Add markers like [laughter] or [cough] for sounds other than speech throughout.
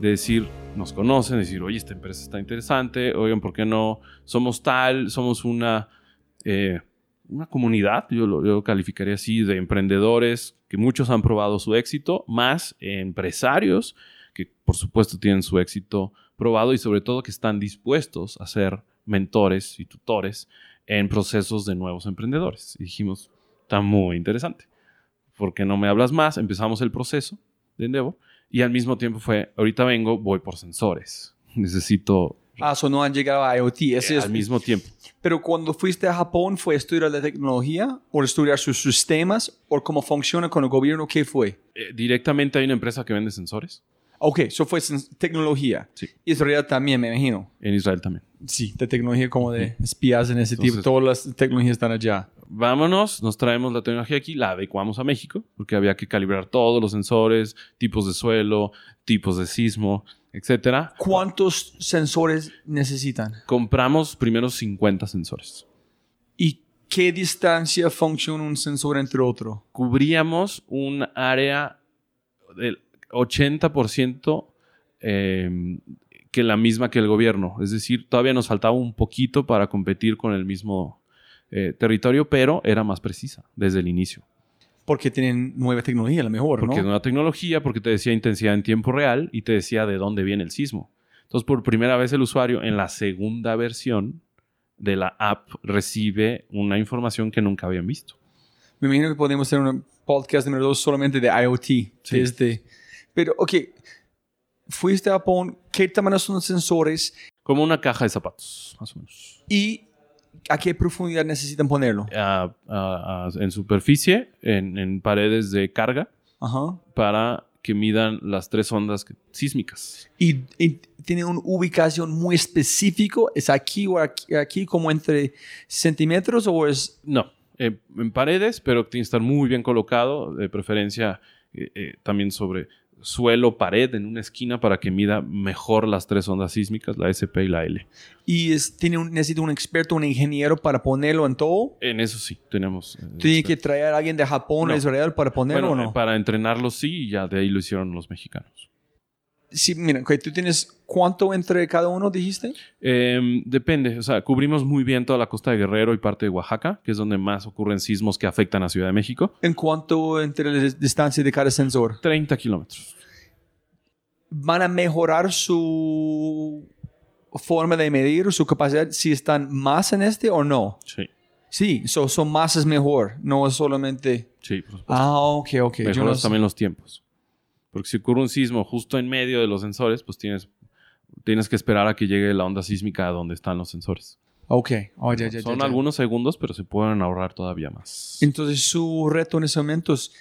de decir, nos conocen, decir, oye, esta empresa está interesante, oigan, ¿por qué no somos tal? Somos una, eh, una comunidad, yo lo, calificaría así, de emprendedores que muchos han probado su éxito, más empresarios que por supuesto tienen su éxito probado y sobre todo que están dispuestos a ser mentores y tutores en procesos de nuevos emprendedores. Y dijimos, está muy interesante. ¿Por qué no me hablas más? Empezamos el proceso de Endeavor y al mismo tiempo fue, ahorita vengo, voy por sensores. Necesito... Ah, eso no han llegado a IoT. Ese es... Al mismo tiempo. Pero cuando fuiste a Japón, ¿fue estudiar la tecnología o estudiar sus sistemas o cómo funciona con el gobierno? ¿Qué fue? Eh, directamente hay una empresa que vende sensores. Ok, eso fue tecnología. Sí. Israel también, me imagino. En Israel también. Sí, de tecnología como de espías en ese tipo. Todas las tecnologías están allá vámonos, nos traemos la tecnología aquí, la adecuamos a México, porque había que calibrar todos los sensores, tipos de suelo, tipos de sismo, etcétera. ¿Cuántos sensores necesitan? Compramos primero 50 sensores. ¿Y qué distancia funciona un sensor entre otro? Cubríamos un área del 80% em, que la misma que el gobierno. Es decir, todavía nos faltaba un poquito para competir con el mismo eh, territorio, pero era más precisa desde el inicio. Porque tienen nueva tecnología, la mejor, porque ¿no? es nueva tecnología, porque te decía intensidad en tiempo real y te decía de dónde viene el sismo. Entonces, por primera vez el usuario en la segunda versión de la app recibe una información que nunca habían visto. Me imagino que podemos hacer un podcast número dos solamente de IoT. Sí. Pero, ok, fuiste a Japón, ¿qué tamaño son los sensores? Como una caja de zapatos, más o menos. Y ¿A qué profundidad necesitan ponerlo? en superficie, en, paredes de carga, para que midan las tres ondas sísmicas. ¿Y, tiene una ubicación muy específica? ¿Es aquí o aquí, como entre centímetros o es...? No, eh, en paredes, pero tiene que estar muy bien colocado, de preferencia eh, eh, también sobre suelo, pared en una esquina para que mida mejor las tres ondas sísmicas, la SP y la L. ¿Y es, tiene un, necesita un experto, un ingeniero para ponerlo en todo? En eso sí, tenemos. Eh, ¿Tiene que traer a alguien de Japón o Israel para ponerlo o no? Para entrenarlo sí, y ya de ahí lo hicieron los mexicanos. Sí, mira, ¿tú tienes cuánto entre cada uno, dijiste? Em, depende, o sea, cubrimos muy bien toda la costa de Guerrero y parte de Oaxaca, que es donde más ocurren sismos que afectan a Ciudad de México. ¿En cuánto entre la distancia de cada sensor? 30 kilómetros. ¿Van a mejorar su forma de medir, su capacidad, si están más en este o no? Sí. Sí, son más es mejor, no es solamente... Sí, por supuesto. Ah, ok, ok. Mejoras también los tiempos. Porque si ocurre un sismo justo en medio de los sensores, pues tienes, tienes que esperar a que llegue la onda sísmica a donde están los sensores. Ok. Oh, Son algunos segundos, pero se pueden ahorrar todavía más. Entonces, su reto en ese momento es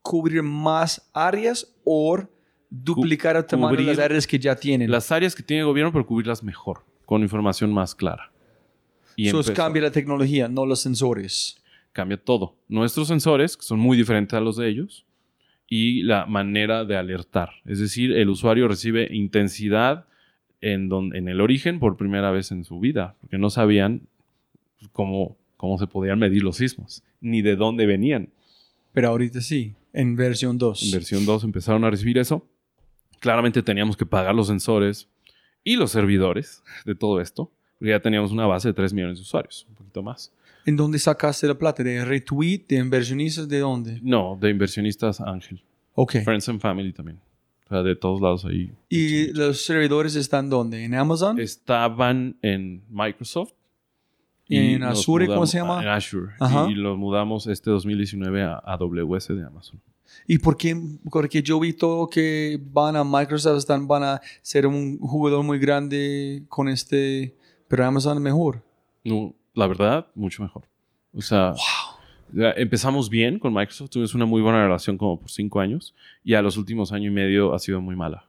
cubrir más áreas o duplicar el tamaño de las áreas que ya tienen. Las áreas que tiene el gobierno, pero cubrirlas mejor, con información más clara. Y Eso cambia la tecnología, no los sensores. Cambia todo. Nuestros sensores, que son muy diferentes a los de ellos, y la manera de alertar. Es decir, el usuario recibe intensidad en, en el origen por primera vez en su vida, porque no sabían cómo, cómo se podían medir los sismos, ni de dónde venían. Pero ahorita sí, en versión 2. En versión 2 empezaron a recibir eso. Claramente teníamos que pagar los sensores y los servidores de todo esto, porque ya teníamos una base de 3 millones de usuarios, un poquito más. ¿En dónde sacaste la plata? ¿De retweet? ¿De inversionistas? ¿De dónde? No, de inversionistas Ángel. Ok. Friends and Family también. sea, de todos lados ahí. ¿Y los servidores están dónde? ¿En Amazon? Estaban en Microsoft. ¿En nos Azure, cómo se llama? En Azure. Ajá. Y los mudamos este 2019 a AWS de Amazon. ¿Y por qué? Porque yo vi todo que van a Microsoft, están, van a ser un jugador muy grande con este, pero Amazon es mejor. No, la verdad, mucho mejor. O sea, empezamos bien con Microsoft, tuvimos una muy buena relación como por cinco años y a los últimos año y medio ha sido muy mala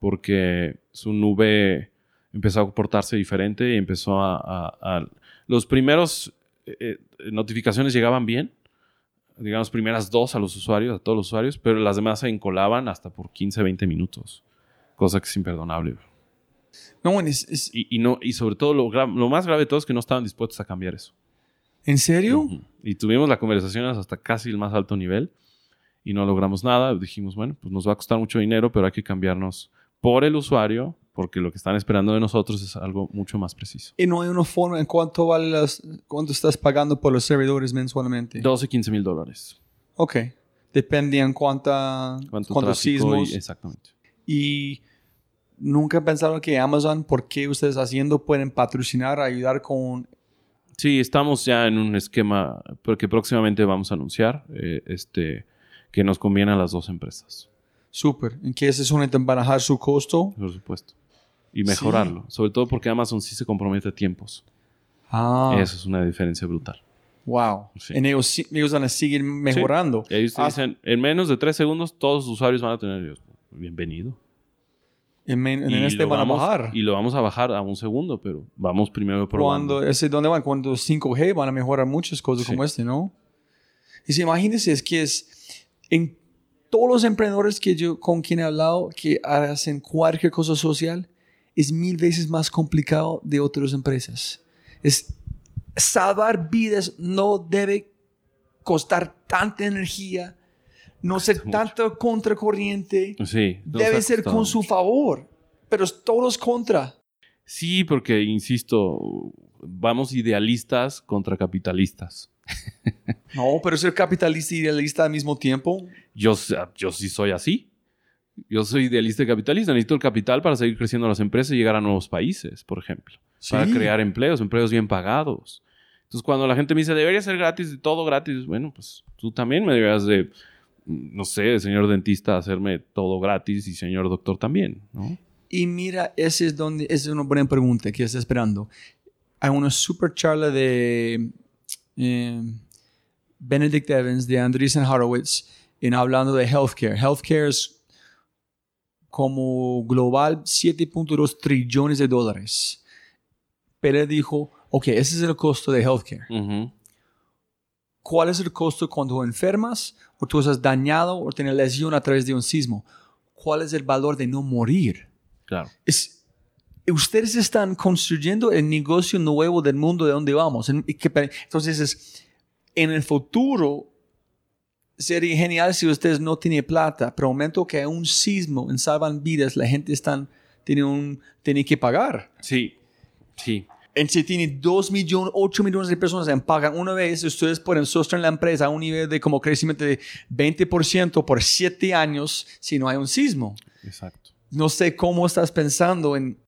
porque su nube empezó a comportarse diferente y empezó a... a- a- los primeros eh, eh, notificaciones llegaban bien, digamos primeras dos a los usuarios, a todos los usuarios, pero las demás se encolaban hasta por 15, 20 minutos, cosa que es imperdonable. No, es, es- Y, y no, y sobre todo lo, lo más grave de todo es que no estaban dispuestos a cambiar eso. ¿En serio? Y tuvimos la conversación hasta casi el más alto nivel y no logramos nada. Dijimos, bueno, pues nos va a costar mucho dinero, pero hay que cambiarnos por el usuario porque lo que están esperando de nosotros es algo mucho más preciso. Y no hay una forma en cuánto vale las, cuánto estás pagando por los servidores mensualmente. 12, 15 mil dólares. Ok. Depende en cuánta, ¿Cuánto cuántos sismos. y- exactamente. Y nunca pensaron que Amazon, ¿por qué ustedes haciendo pueden patrocinar, ayudar con... Sí, estamos ya en un esquema porque próximamente vamos a anunciar eh, este, que nos conviene a las dos empresas, Súper. ¿En qué es una barajar su costo? por supuesto. Y mejorarlo. Sobre todo porque Amazon sí se compromete a tiempos. Ah, Eso es una diferencia brutal. wow. Sí. En ellos, ellos van a seguir mejorando. Y ahí te Ah. dicen, en menos de tres segundos todos los usuarios van a tener yo, bienvenido. En, en y este lo van vamos, a bajar. Y lo vamos a bajar a un segundo, pero vamos primero probando. Cuando, ese, ¿Dónde van? Cuando 5G van a mejorar muchas cosas Sí. como este, ¿no? Y si imagínense, es que es en todos los emprendedores que yo con quien he hablado que hacen cualquier cosa social, es mil veces más complicado de otras empresas. Es salvar vidas no debe costar tanta energía, no ser Mucho. tanto contracorriente, Sí. debe ser con su favor, pero todos contra. Sí, porque, insisto, vamos idealistas contra capitalistas. [laughs] No, pero ser capitalista y idealista al mismo tiempo. Yo, yo sí soy así. Yo soy idealista y capitalista. Necesito el capital para seguir creciendo las empresas y llegar a nuevos países, por ejemplo. Para crear empleos, empleos bien pagados. Entonces, cuando la gente me dice, debería ser gratis, todo gratis, bueno, pues tú también me deberías de, no sé, señor dentista, hacerme todo gratis y señor doctor también, ¿no? Y mira, ese es donde esa es una buena pregunta que está esperando. Hay una super charla de eh, Benedict Evans, de Andreessen Horowitz, en hablando de healthcare. Healthcare es como global 7.2 trillones de dólares. Pero él dijo, ok, ese es el costo de healthcare. ¿Cuál es el costo cuando enfermas o tú estás dañado o tienes lesión a través de un sismo? ¿Cuál es el valor de no morir? Claro. es, ustedes están construyendo el negocio nuevo del mundo de donde vamos. Entonces, es, en el futuro, sería genial si ustedes no tienen plata, pero momento que hay un sismo en salvan vidas, la gente están, tiene, un, tiene que pagar. Sí, sí. En si tiene 2 millones, 8 millones de personas que pagan una vez, ustedes pueden sostener la empresa a un nivel de como crecimiento de 20% por 7 años si no hay un sismo. Exacto. No sé cómo estás pensando en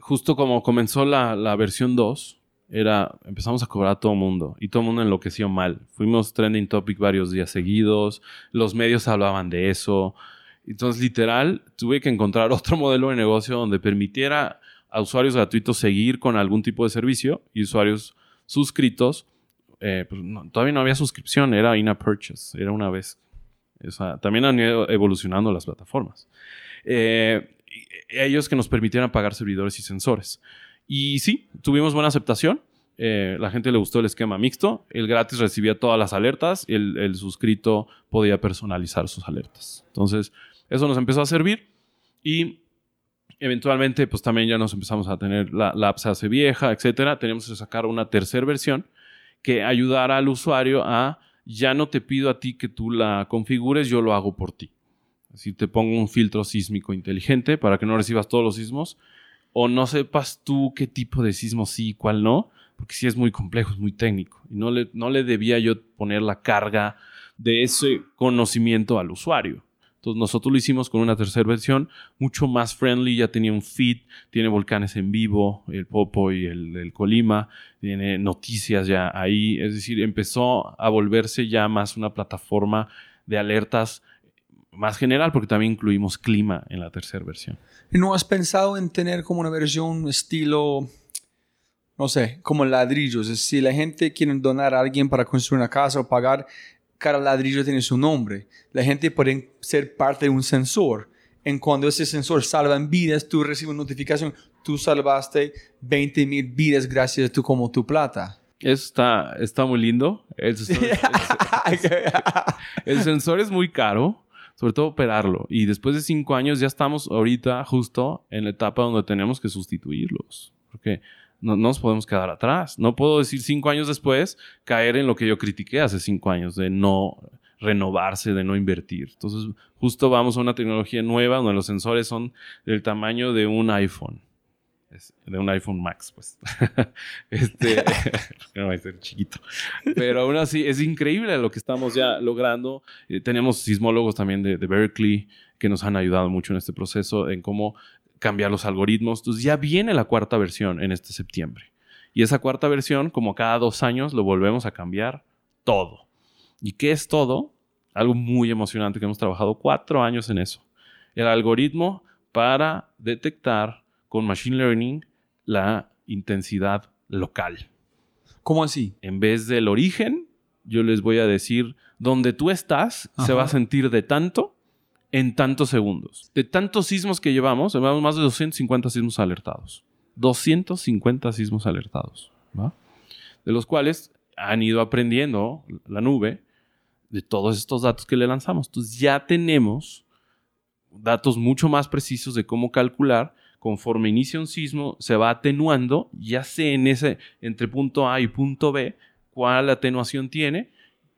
Justo como comenzó la, la versión 2, era, empezamos a cobrar a todo mundo y todo el mundo enloqueció mal. Fuimos trending topic varios días seguidos, los medios hablaban de eso. Entonces, literal, tuve que encontrar [laughs] otro modelo de negocio donde permitiera a usuarios gratuitos seguir con algún tipo de servicio y usuarios suscritos. eh, pues todavía no había suscripción, era in a purchase, era una vez. También han ido evolucionando las plataformas. Eh, ellos que nos permitieran pagar servidores y sensores. Y sí, tuvimos buena aceptación. Eh, la gente le gustó el esquema mixto. El gratis recibía todas las alertas. El, el suscrito podía personalizar sus alertas. Entonces, eso nos empezó a servir. Y eventualmente, pues también ya nos empezamos a tener la, la app se hace vieja, etcétera. Teníamos que sacar una tercera versión que ayudara al usuario a ya no te pido a ti que tú la configures, yo lo hago por ti. Así te pongo un filtro sísmico inteligente para que no recibas todos los sismos o no sepas tú qué tipo de sismo sí y cuál no, porque sí es muy complejo, es muy técnico. Y no le, no le debía yo poner la carga de ese conocimiento al usuario. Entonces nosotros lo hicimos con una tercera versión, mucho más friendly, ya tenía un feed, tiene volcanes en vivo, el Popo y el, Colima, tiene noticias ya ahí, es decir, empezó a volverse ya más una plataforma de alertas más general, porque también incluimos clima en la tercera versión. ¿No has pensado en tener como una versión estilo, no sé, como ladrillos? Si la gente quiere donar a alguien para construir una casa o pagar, cada ladrillo tiene su nombre. La gente puede ser parte de un sensor. En cuando ese sensor salva vidas, tú recibes notificación, tú salvaste 20 mil vidas gracias a tú como tu plata. Eso está, está muy lindo. El [laughs] sensor, el sensor es muy caro sobre todo operarlo. Y después de cinco años ya estamos ahorita justo en la etapa donde tenemos que sustituirlos. Porque no, nos podemos quedar atrás. No puedo decir cinco años después caer en lo que yo critiqué hace cinco años, de no renovarse, de no invertir. Entonces, justo vamos a una tecnología nueva donde los sensores son del tamaño de un iPhone de un iPhone Max, pues. [laughs] este, [laughs] no va a ser chiquito. Pero aún así, es increíble lo que estamos ya logrando. Eh, tenemos sismólogos también de, de, Berkeley que nos han ayudado mucho en este proceso, en cómo cambiar los algoritmos. Entonces, ya viene la cuarta versión en este septiembre. Y esa cuarta versión, como cada dos años, lo volvemos a cambiar todo. ¿Y qué es todo? Algo muy emocionante que hemos trabajado cuatro años en eso. El algoritmo para detectar con Machine Learning la intensidad local. ¿Cómo así? En vez del origen, yo les voy a decir, donde tú estás se va a sentir de tanto en tantos segundos. De tantos sismos que llevamos, llevamos más de 250 sismos alertados. 250 sismos alertados. De los cuales han ido aprendiendo la nube de todos estos datos que le lanzamos. Entonces ya tenemos datos mucho más precisos de cómo calcular conforme inicia un sismo, se va atenuando, ya sé en ese, entre punto A y punto B, cuál atenuación tiene,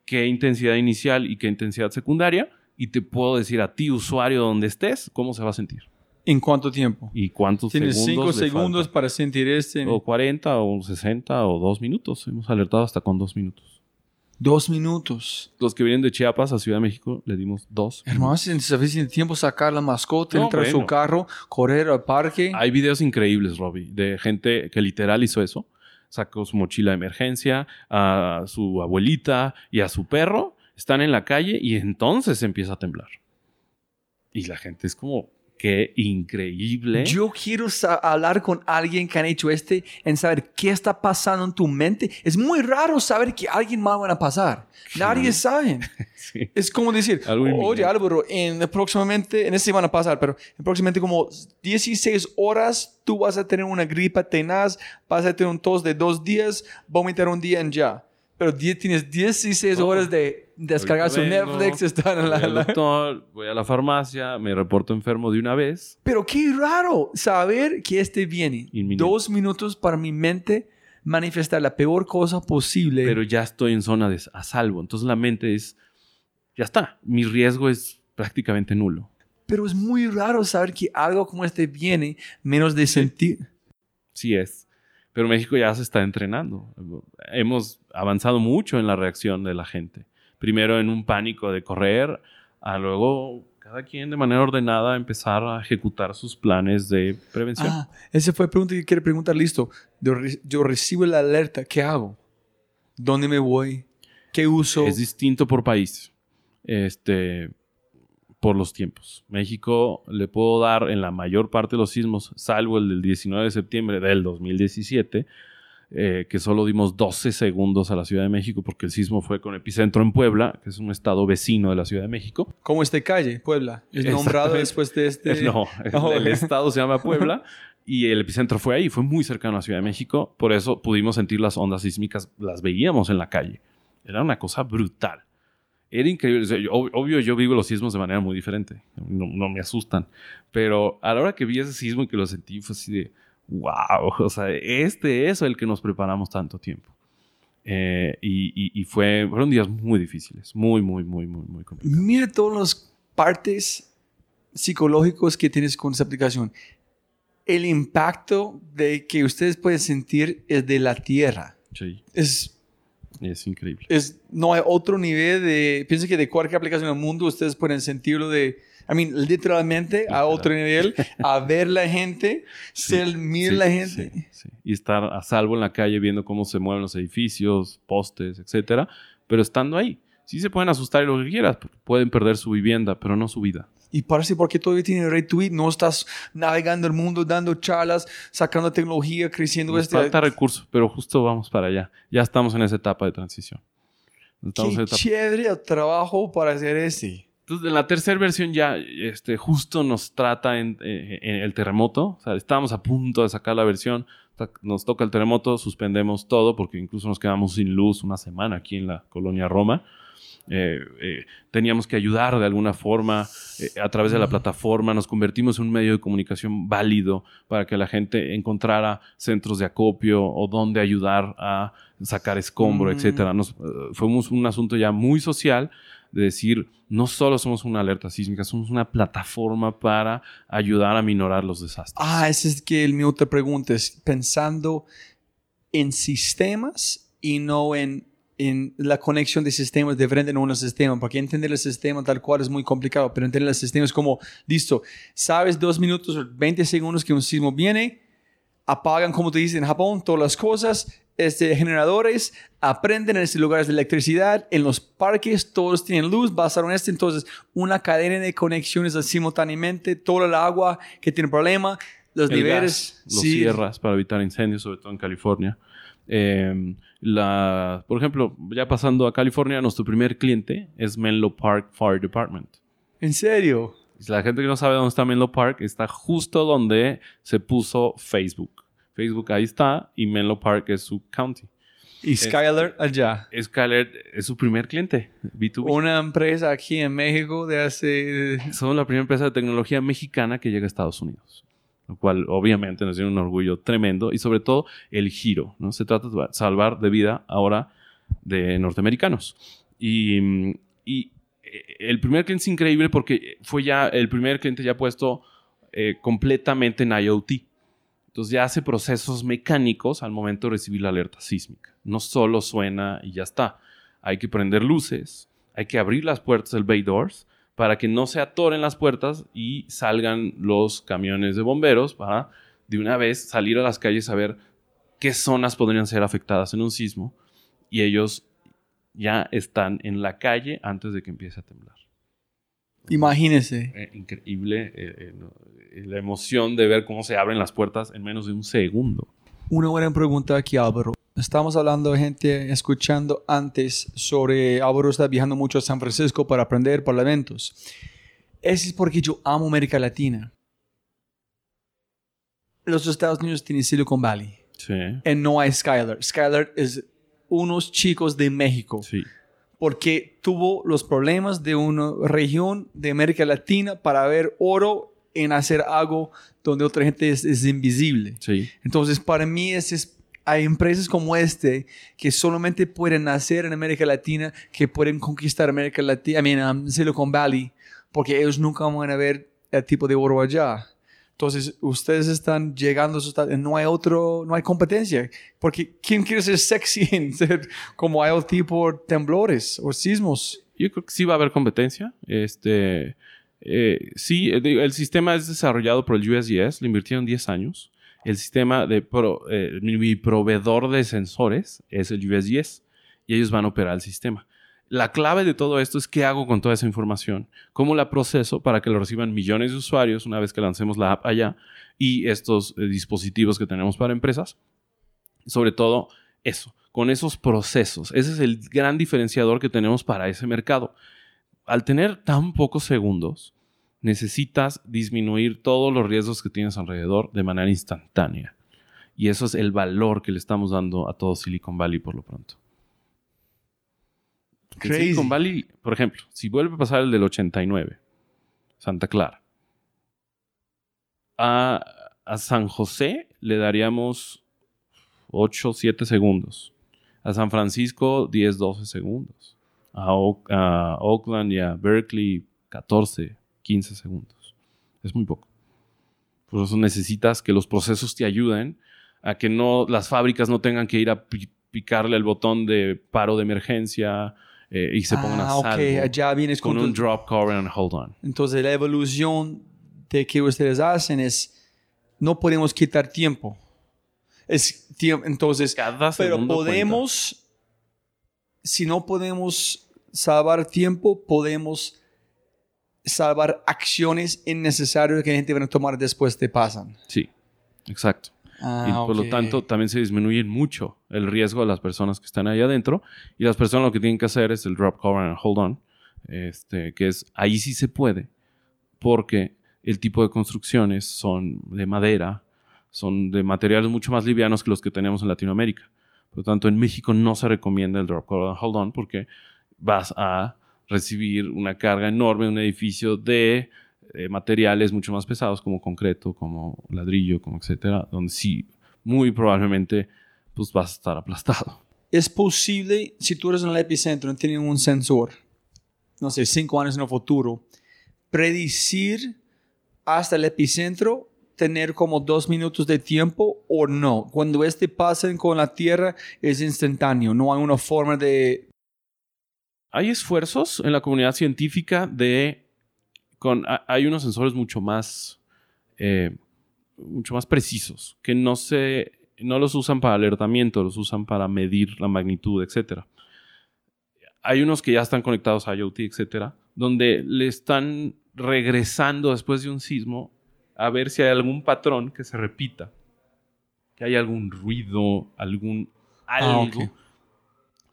qué intensidad inicial y qué intensidad secundaria, y te puedo decir a ti, usuario, donde estés, cómo se va a sentir. ¿En cuánto tiempo? ¿Y cuántos Tienes segundos? Tienes 5 segundos para sentir este. O 40, o 60, o 2 minutos. Hemos alertado hasta con 2 minutos. Dos minutos. Los que vienen de Chiapas a Ciudad de México le dimos dos. Hermano, ¿sabes si tiempo sacar la mascota, entrar a su carro, correr al parque? Hay videos increíbles, Robbie, de gente que literal hizo eso. Sacó su mochila de emergencia, a su abuelita y a su perro. Están en la calle y entonces empieza a temblar. Y la gente es como, Qué increíble. Yo quiero hablar con alguien que han hecho este en saber qué está pasando en tu mente. Es muy raro saber que alguien más va a pasar. Nadie sabe. [laughs] Es como decir, oye Álvaro, en próximamente, en este van a pasar, pero en próximamente como 16 horas tú vas a tener una gripa tenaz, vas a tener un tos de dos días, vomitar un día en ya. Pero tienes 16 horas de descargar su Netflix, estar en la... Voy al doctor, voy a la farmacia, me reporto enfermo de una vez. Pero qué raro saber que este viene. Dos minutos para mi mente manifestar la peor cosa posible. Pero ya estoy en zona de a salvo. Entonces la mente es, ya está, mi riesgo es prácticamente nulo. Pero es muy raro saber que algo como este viene menos de sentir. Sí es. Pero México ya se está entrenando. Hemos avanzado mucho en la reacción de la gente. Primero en un pánico de correr, a luego cada quien de manera ordenada empezar a ejecutar sus planes de prevención. Ah, esa fue la pregunta que quiere preguntar. Listo, yo, recibo la alerta, ¿qué hago? ¿Dónde me voy? ¿Qué uso? Es distinto por país. Este, por los tiempos. México le puedo dar en la mayor parte de los sismos, salvo el del 19 de septiembre del 2017, eh, que solo dimos 12 segundos a la Ciudad de México porque el sismo fue con epicentro en Puebla, que es un estado vecino de la Ciudad de México. ¿Cómo este calle, Puebla? ¿Es nombrado después de este...? [laughs] No, [laughs] el estado se llama Puebla y el epicentro fue ahí, fue muy cercano a la Ciudad de México, por eso pudimos sentir las ondas sísmicas, las veíamos en la calle. Era una cosa brutal era increíble. obvio, yo vivo los sismos de manera muy diferente. No, me asustan. Pero a la hora que vi ese sismo y que lo sentí, fue así de, wow, [laughs] o sea, este es el que nos preparamos tanto tiempo. Eh, y, y, fue, fueron días muy difíciles, muy, muy, muy, muy, muy complicados. Mire todas las partes psicológicos que tienes con esta aplicación. El impacto de que ustedes pueden sentir es de la tierra. Sí. Es es increíble. Es, no hay otro nivel de... Pienso que de cualquier aplicación en el mundo ustedes pueden sentirlo de I mean, literalmente a otro nivel, a ver la gente, [laughs] ser, mirar sí, la gente. sí, sí. Y estar a salvo en la calle viendo cómo se mueven los edificios, postes, etcétera. Pero estando ahí. Sí se pueden asustar y lo que quieras. Pueden perder su vivienda, pero no su vida. Y parece porque todavía tiene retweet, no estás navegando el mundo, dando charlas, sacando tecnología, creciendo. Nos este- falta recursos, pero justo vamos para allá. Ya estamos en esa etapa de transición. Estamos Qué etapa- chévere el trabajo para hacer este. Entonces, en la tercera versión ya este, justo nos trata en, eh, en el terremoto. O sea, estábamos a punto de sacar la versión. Nos toca el terremoto, suspendemos todo porque incluso nos quedamos sin luz una semana aquí en la colonia Roma. Eh, eh, teníamos que ayudar de alguna forma eh, a través de la plataforma. Nos convertimos en un medio de comunicación válido para que la gente encontrara centros de acopio o donde ayudar a sacar escombro, Mm. etcétera. Nos, fuimos un asunto ya muy social de decir, no solo somos una alerta sísmica, somos una plataforma para ayudar a minorar los desastres. Ah, ese es que el mi otra pregunta es pensando en sistemas y no en, en la conexión de sistemas de frente en un sistema, porque entender el sistema tal cual es muy complicado, pero entender el sistema es como, listo, sabes dos minutos o 20 segundos que un sismo viene, apagan, como te dicen en Japón, todas las cosas, este, generadores, aprenden en estos lugares de electricidad, en los parques todos tienen luz, basaron esto, entonces una cadena de conexiones simultáneamente, todo el agua que tiene problema, los El niveles, gas, lo sí, cierras para evitar incendios, sobre todo en California. Eh, la, por ejemplo, ya pasando a California, nuestro primer cliente es Menlo Park Fire Department. en serio. La gente que no sabe dónde está Menlo Park está justo donde se puso Facebook. Facebook ahí está y Menlo Park es su county. Y Skyler allá. Skyler es su primer cliente, B2B. Una empresa aquí en México de hace... Somos la primera empresa de tecnología mexicana que llega a Estados Unidos. Lo cual obviamente nos tiene un orgullo tremendo y sobre todo el giro. ¿no? Se trata de salvar de vida ahora de norteamericanos. Y, y, eh, el primer cliente es increíble porque fue ya el primer cliente ya puesto eh, completamente en IoT. Entonces ya hace procesos mecánicos al momento de recibir la alerta sísmica. No solo suena y ya está. Hay que prender luces, hay que abrir las puertas del bay doors para que no se atoren las puertas y salgan los camiones de bomberos para de una vez salir a las calles a ver qué zonas podrían ser afectadas en un sismo y ellos ya están en la calle antes de que empiece a temblar. Imagínese. Eh, increíble eh, eh, la emoción de ver cómo se abren las puertas en menos de un segundo. Una buena pregunta aquí, Álvaro. Estamos hablando de gente escuchando antes sobre Álvaro está viajando mucho a San Francisco para aprender para eventos. Eso es porque yo amo América Latina. Los Estados Unidos tienen Silicon Valley Sí. y no hay Skyler. Skyler es unos chicos de México Sí. porque tuvo los problemas de una región de América Latina para ver oro en hacer algo donde otra gente es, es invisible. Sí. Entonces, para mí, es, es- hay empresas como este que solamente pueden nacer en América Latina, que pueden conquistar América Latina, I mean, um, Silicon Valley, porque ellos nunca van a ver el tipo de oro allá. Entonces, ustedes están llegando a esos estados- no hay otro, no hay competencia. Porque ¿quién quiere ser sexy [laughs] en ser como IoT por temblores o sismos? Yo creo que sí va a haber competencia. Este, eh, sí, eh, el sistema es desarrollado por el USGS, le invirtieron 10 años. El sistema de pro- eh, mi proveedor de sensores es el USGS y ellos van a operar el sistema. La clave de todo esto es qué hago con toda esa información, cómo la proceso para que lo reciban millones de usuarios una vez que lancemos la app allá y estos eh, dispositivos que tenemos para empresas. Sobre todo eso, con esos procesos. Ese es el gran diferenciador que tenemos para ese mercado. Al tener tan pocos segundos, necesitas disminuir todos los riesgos que tienes alrededor de manera instantánea. Y eso es el valor que le estamos dando a todo Silicon Valley por lo pronto. Silicon Valley, por ejemplo, si vuelve a pasar el del 89, Santa Clara, a, a San José le daríamos 8, 7 segundos. A San Francisco, 10, 12 segundos. A, Oak- a Oakland y a Berkeley, 14, 15 segundos. Es muy poco. Por eso necesitas que los procesos te ayuden a que no, las fábricas no tengan que ir a pi- picarle el botón de paro de emergencia, eh, y se pongan a Ah, ok, salvo allá vienes con con un drop, cover and hold on. Entonces la evolución de que ustedes hacen es, no podemos quitar tiempo. Es tiempo, entonces, Cada pero podemos, si no podemos salvar tiempo, podemos salvar acciones innecesarias que la gente va a tomar después te pasan. Sí, exacto. Ah, y por ok. lo tanto también se disminuye mucho el riesgo de las personas que están ahí adentro y las personas lo que tienen que hacer es el drop cover and hold on, este, que es ahí sí se puede porque el tipo de construcciones son de madera, son de materiales mucho más livianos que los que tenemos en Latinoamérica. Por lo tanto, en México no se recomienda el drop cover and hold on porque vas a recibir una carga enorme en un edificio de eh, materiales mucho más pesados como concreto, como ladrillo, como etcétera, donde sí, muy probablemente pues vas a estar aplastado. Es posible, si tú eres en el epicentro y tienes un sensor, no sé, cinco años en el futuro, predecir hasta el epicentro, tener como dos minutos de tiempo o no. Cuando este pasa con la Tierra es instantáneo, no hay una forma de... Hay esfuerzos en la comunidad científica de... Con, ha- hay unos sensores mucho más... eh, mucho más precisos, que no se... No los usan para alertamiento, los usan para medir la magnitud, etcétera. Hay unos que ya están conectados a IoT, etcétera, donde le están regresando después de un sismo a ver si hay algún patrón que se repita, que hay algún ruido, algún algo, Ah, ok.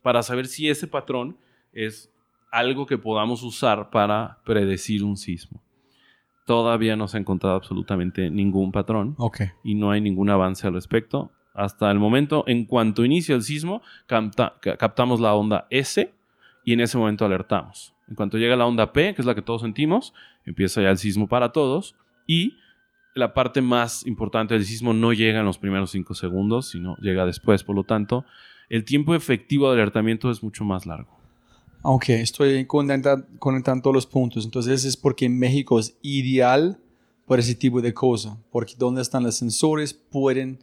para saber si ese patrón es algo que podamos usar para predecir un sismo. Todavía no se ha encontrado absolutamente ningún patrón y no hay ningún avance al respecto. Hasta el momento, en cuanto inicia el sismo, capta- ca- captamos la onda S y en ese momento alertamos. En cuanto llega la onda P, que es la que todos sentimos, empieza ya el sismo para todos y la parte más importante del sismo no llega en los primeros cinco segundos, sino llega después. Por lo tanto, el tiempo efectivo de alertamiento es mucho más largo. Ok, estoy conecta- conectando todos los puntos. Entonces es porque México es ideal para ese tipo de cosas. Porque donde están los sensores pueden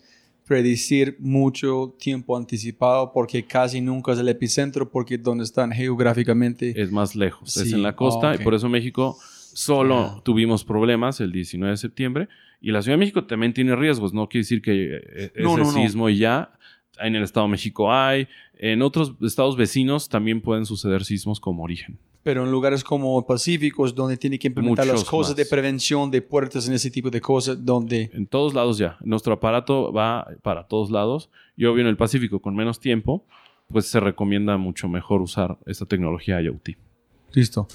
predecir mucho tiempo anticipado porque casi nunca es el epicentro porque donde están geográficamente. Es más lejos, es Sí, en la costa ah, ok. y por eso México solo Ah. tuvimos problemas el 19 de septiembre y la Ciudad de México también tiene riesgos, no quiere decir que eh, ese No, no, no. sismo y ya, en el Estado de México hay, en otros estados vecinos también pueden suceder sismos como origen. Pero en lugares como Pacíficos donde tiene que implementar las Muchos cosas de más. prevención de puertas en ese tipo de cosas donde... En todos lados ya, nuestro aparato va para todos lados y obvio en el Pacífico con menos tiempo, pues se recomienda mucho mejor usar esta tecnología IoT. Listo.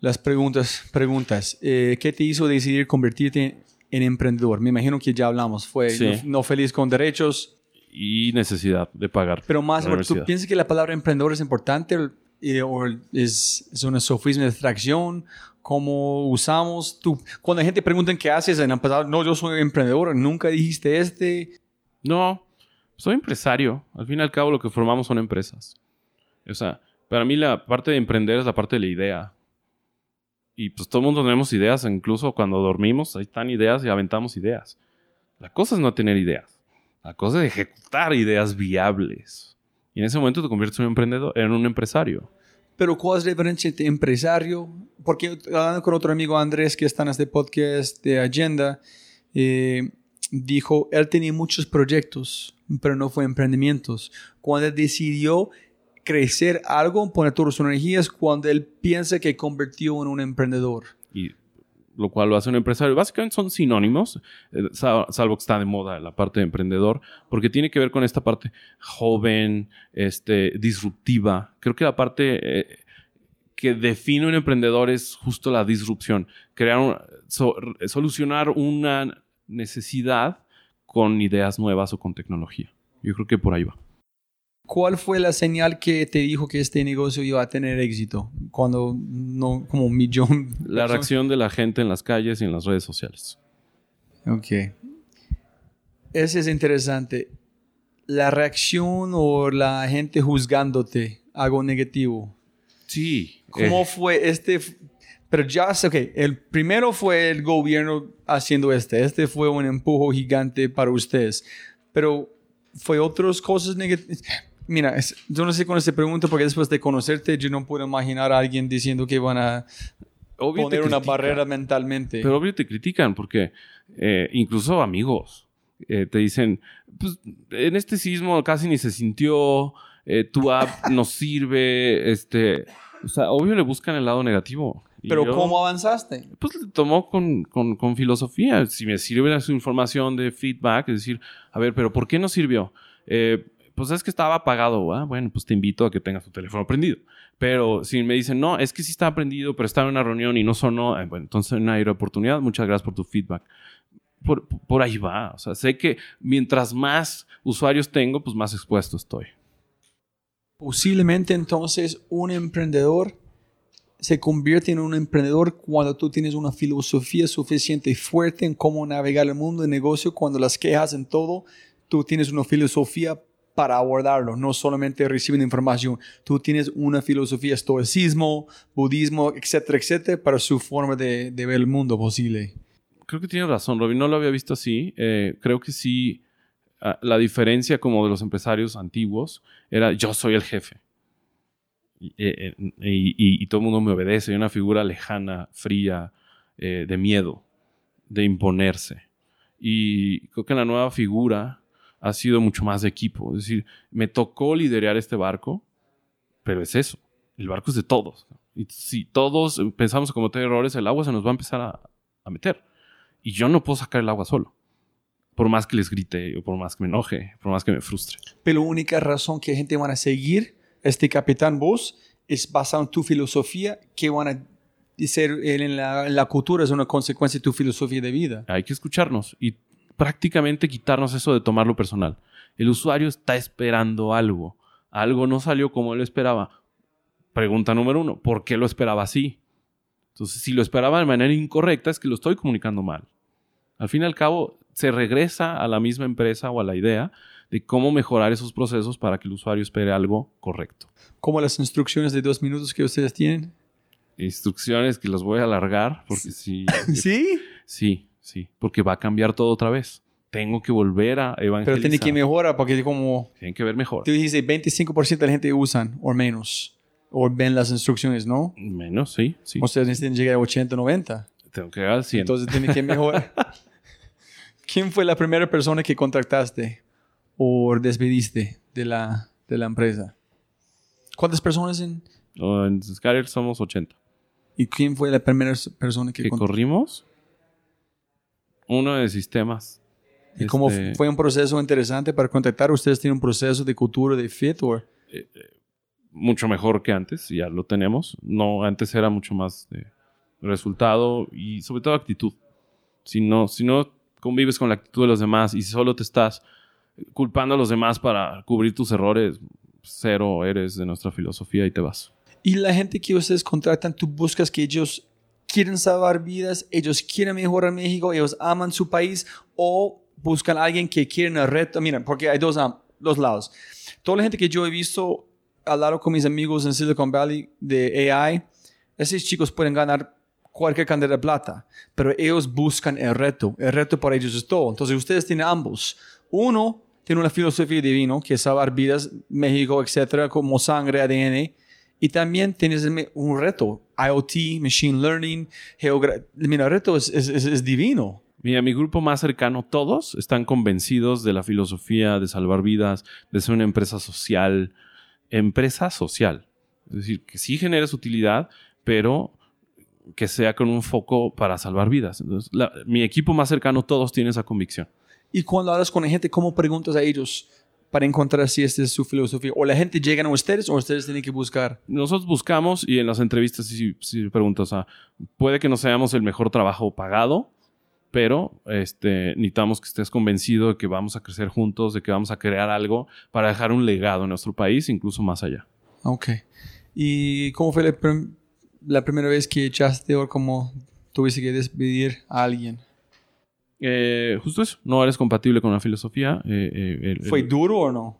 Las preguntas, preguntas. Eh, ¿Qué te hizo decidir convertirte en emprendedor? Me imagino que ya hablamos. Fue Sí. no, no feliz con derechos, Y necesidad de pagar. pero más, ¿tú piensas que la palabra emprendedor es importante o es, es una sofisma de abstracción? ¿Cómo usamos? Tú, cuando la gente pregunta qué haces en el pasado, no, yo soy emprendedor, nunca dijiste este. No, soy empresario. Al fin y al cabo lo que formamos son empresas. O sea, para mí la parte de emprender es la parte de la idea. Y pues todo el mundo tenemos ideas, incluso cuando dormimos, ahí están ideas y aventamos ideas. La cosa es no tener ideas. La cosa es ejecutar ideas viables. Y en ese momento te conviertes en un emprendedor, en un empresario. Pero ¿cuál es la diferencia entre empresario? Porque hablando con otro amigo Andrés que está en este podcast de Agenda, eh, dijo, él tenía muchos proyectos, pero no fue emprendimientos. Cuando él decidió crecer algo, poner todas sus energías, cuando él piensa que convirtió en un emprendedor. y lo cual lo hace un empresario. Básicamente son sinónimos, eh, sal- salvo que está de moda la parte de emprendedor, porque tiene que ver con esta parte joven, este, disruptiva. Creo que la parte eh, que define un emprendedor es justo la disrupción, crear, un- so- solucionar una necesidad con ideas nuevas o con tecnología. Yo creo que por ahí va. ¿Cuál fue la señal que te dijo que este negocio iba a tener éxito? Cuando no, como un millón. de La reacción de la gente en las calles y en las redes sociales. Ok. Ese es interesante. La reacción o la gente juzgándote, algo negativo. Sí. ¿Cómo eh, fue este? Pero ya sé, ok, el primero fue el gobierno haciendo este. Este fue un empujo gigante para ustedes. Pero fue otras cosas negativas. Mira, es- yo no sé con esta pregunta porque después de conocerte yo no puedo imaginar a alguien diciendo que van a Obvio poner una barrera mentalmente. Pero obvio te critican porque eh, incluso amigos eh, te dicen, pues en este sismo casi ni se sintió, eh, tu app [laughs] no sirve, este, o sea, obvio le buscan el lado negativo. Pero yo, ¿cómo avanzaste? Pues lo tomó con, con, con filosofía. Si me sirve su información de feedback, es decir, a ver, pero ¿por qué no sirvió? Eh, pues es que estaba apagado. Bueno, pues te invito a que tengas tu teléfono prendido. Pero si me dicen, no, es que sí estaba prendido, pero estaba en una reunión y no sonó, eh, bueno, entonces no hay oportunidad. Muchas gracias por tu feedback. Por, por ahí va. O sea, sé que mientras más usuarios tengo, pues más expuesto estoy. Posiblemente entonces un emprendedor se convierte en un emprendedor cuando tú tienes una filosofía suficiente y fuerte en cómo navegar el mundo de negocio, cuando las quejas en todo, tú tienes una filosofía para abordarlo, no solamente recibiendo información, tú tienes una filosofía estoicismo, budismo, etcétera, etcétera, para su forma de, de ver el mundo posible. Creo que tienes razón, Robin. No lo había visto así. Eh, creo que sí, ah, la diferencia como de los empresarios antiguos era yo soy el jefe. Y, eh, eh, y- y- y todo el mundo me obedece. Hay una figura lejana, fría, eh, de miedo, de imponerse. Y creo que la nueva figura ha sido mucho más de equipo. Es decir, me tocó liderar este barco, pero es eso. El barco es de todos. Y si todos pensamos a cometer errores, el agua se nos va a empezar a, a meter. Y yo no puedo sacar el agua solo. Por más que les grite, o por más que me enoje, por más que me frustre. Pero la única razón que gente van a seguir este capitán vos es basado en tu filosofía que van a ser en la, en la cultura es una consecuencia de tu filosofía de vida. Hay que escucharnos y prácticamente quitarnos eso de tomarlo personal. El usuario está esperando algo. Algo no salió como él esperaba. Pregunta número uno, ¿por qué lo esperaba así? Entonces, si lo esperaba de manera incorrecta, es que lo estoy comunicando mal. Al fin y al cabo, se regresa a la misma empresa o a la idea de cómo mejorar esos procesos para que el usuario espere algo correcto. Como las instrucciones de dos minutos que ustedes tienen. Instrucciones que los voy a alargar porque [laughs] sí, ¿Sí? sí, sí, porque va a cambiar todo otra vez. Tengo que volver a evangelizar. Pero tiene que mejorar porque como Tienen que ver mejor. tú dijiste, 25% de la gente usan o menos. O ven las instrucciones, ¿no? Menos, sí, sí. Ustedes necesitan llegar a 80, 90. Tengo que llegar al 100. Entonces tiene que mejorar. [laughs] ¿Quién fue la primera persona que contactaste o despediste de la, de la empresa? ¿Cuántas personas en, O en Skyler somos 80. ¿Y quién fue la primera persona que ¿Que corrimos? Uno de sistemas. ¿Y cómo Este, fue un proceso interesante para contactar? ¿Ustedes tienen un proceso de cultura de fit? O Mucho mejor que antes, ya lo tenemos. No, antes era mucho más de resultado y sobre todo actitud. Si no, si no convives con la actitud de los demás y solo te estás culpando a los demás para cubrir tus errores, cero eres de nuestra filosofía y te vas. Y la gente que ustedes contratan, tú buscas que ellos quieren salvar vidas, ellos quieren mejorar México, ellos aman su país o buscan a alguien que quiere el reto. Mira, porque hay dos, dos lados. Toda la gente que yo he visto lado con mis amigos en Silicon Valley de AI, esos chicos pueden ganar cualquier cantidad de plata, pero ellos buscan el reto. El reto para ellos es todo. Entonces ustedes tienen ambos. Uno tiene una filosofía divina, que es salvar vidas, México, etcétera, como sangre, ADN. Y también tienes un reto, IoT, Machine Learning, geogra- Mira, el reto es, es- es- es divino. Mira, mi grupo más cercano, todos están convencidos de la filosofía de salvar vidas, de ser una empresa social. Empresa social. Es decir, que sí generes utilidad, pero que sea con un foco para salvar vidas. Entonces, la- mi equipo más cercano, todos tienen esa convicción. Y cuando hablas con la gente, ¿cómo preguntas a ellos para encontrar si esta es su filosofía? ¿O la gente llega a ustedes o ustedes tienen que buscar? Nosotros buscamos y en las entrevistas sí, sí preguntas, o sea, puede que no seamos el mejor trabajo pagado, pero este, necesitamos que estés convencido de que vamos a crecer juntos, de que vamos a crear algo para dejar un legado en nuestro país, incluso más allá. Ok. ¿Y cómo fue la, prim- la primera vez que echaste o cómo tuviste que despedir a alguien? Eh, justo eso, no eres compatible con la filosofía. eh, eh, el- ¿Fue el- duro o no?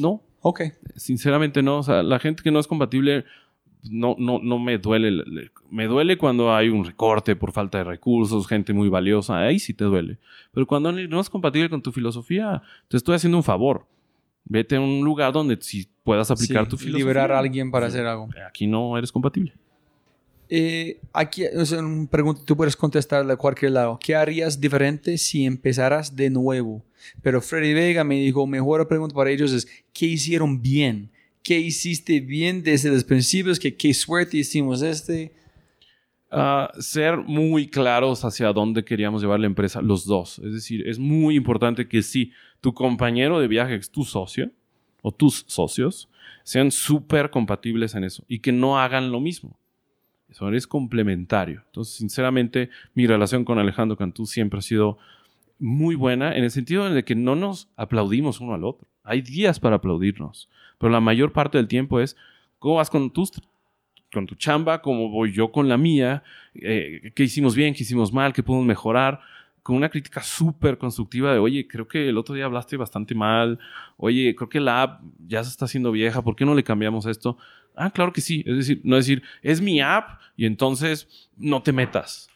No, Ok. sinceramente no. O sea, la gente que no es compatible no, no, no me duele. Le- Me duele cuando hay un recorte por falta de recursos, gente muy valiosa. Ahí sí te duele. Pero cuando no es compatible con tu filosofía, te estoy haciendo un favor. Vete a un lugar donde si puedas aplicar Sí, tu filosofía. liberar a alguien para hacer algo. Aquí no eres compatible. Eh, aquí es una pregunta, tú puedes contestarla de cualquier lado. ¿Qué harías diferente si empezaras de nuevo? Pero Freddy Vega me dijo, mejor pregunta para ellos es, ¿qué hicieron bien? ¿Qué hiciste bien desde los principios? ¿Qué, qué suerte hicimos este? Ah, ser muy claros hacia dónde queríamos llevar la empresa, los dos. Es decir, es muy importante que si tu compañero de viaje es tu socio o tus socios, sean súper compatibles en eso y que no hagan lo mismo. Es complementario. Entonces, sinceramente, mi relación con Alejandro Cantú siempre ha sido muy buena en el sentido de que no nos aplaudimos uno al otro. Hay días para aplaudirnos, pero la mayor parte del tiempo es cómo vas con tus con tu chamba, cómo voy yo con la mía, eh, qué hicimos bien, qué hicimos mal, qué podemos mejorar, con una crítica súper constructiva de, oye, creo que el otro día hablaste bastante mal, oye, creo que la app ya se está haciendo vieja, ¿por qué no le cambiamos esto? Ah, claro que sí, es decir, no decir, es mi app y entonces no te metas.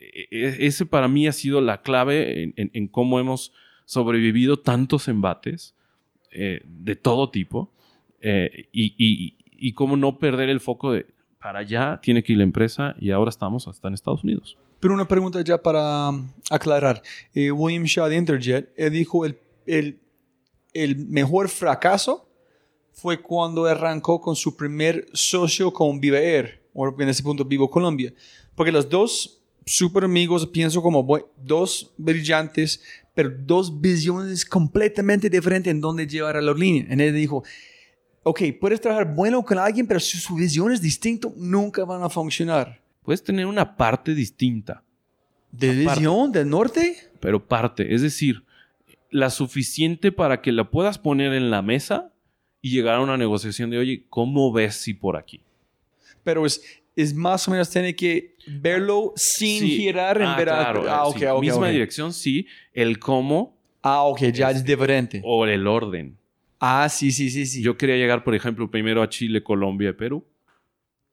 E- e- Ese para mí ha sido la clave en, cómo hemos sobrevivido tantos embates eh, de todo tipo eh, y cómo no perder el foco de para allá tiene que ir la empresa y ahora estamos hasta en Estados Unidos. Pero una pregunta ya para um, aclarar. Eh, William Shaw de Interjet él dijo el, el, el mejor fracaso fue cuando arrancó con su primer socio con Viva Air, o en ese punto Vivo Colombia. Porque los dos super amigos, pienso como dos brillantes, pero dos visiones completamente diferentes en dónde llevar a la línea. En él dijo, ok, puedes trabajar bueno con alguien, pero si su visión es distinta, nunca van a funcionar. Puedes tener una parte distinta, ¿De visión del norte? pero parte, es decir, la suficiente para que la puedas poner en la mesa y llegar a una negociación de, oye, ¿cómo ves si por aquí? pero es, es más o menos tiene que verlo sin Sí. girar en Ah, ver a- claro, ah, ok, sí. ok, Misma ok. dirección, sí. El cómo Ah, ok, ya es diferente. o el orden. Ah, sí, sí, sí, sí. Yo quería llegar, por ejemplo, primero a Chile, Colombia y Perú.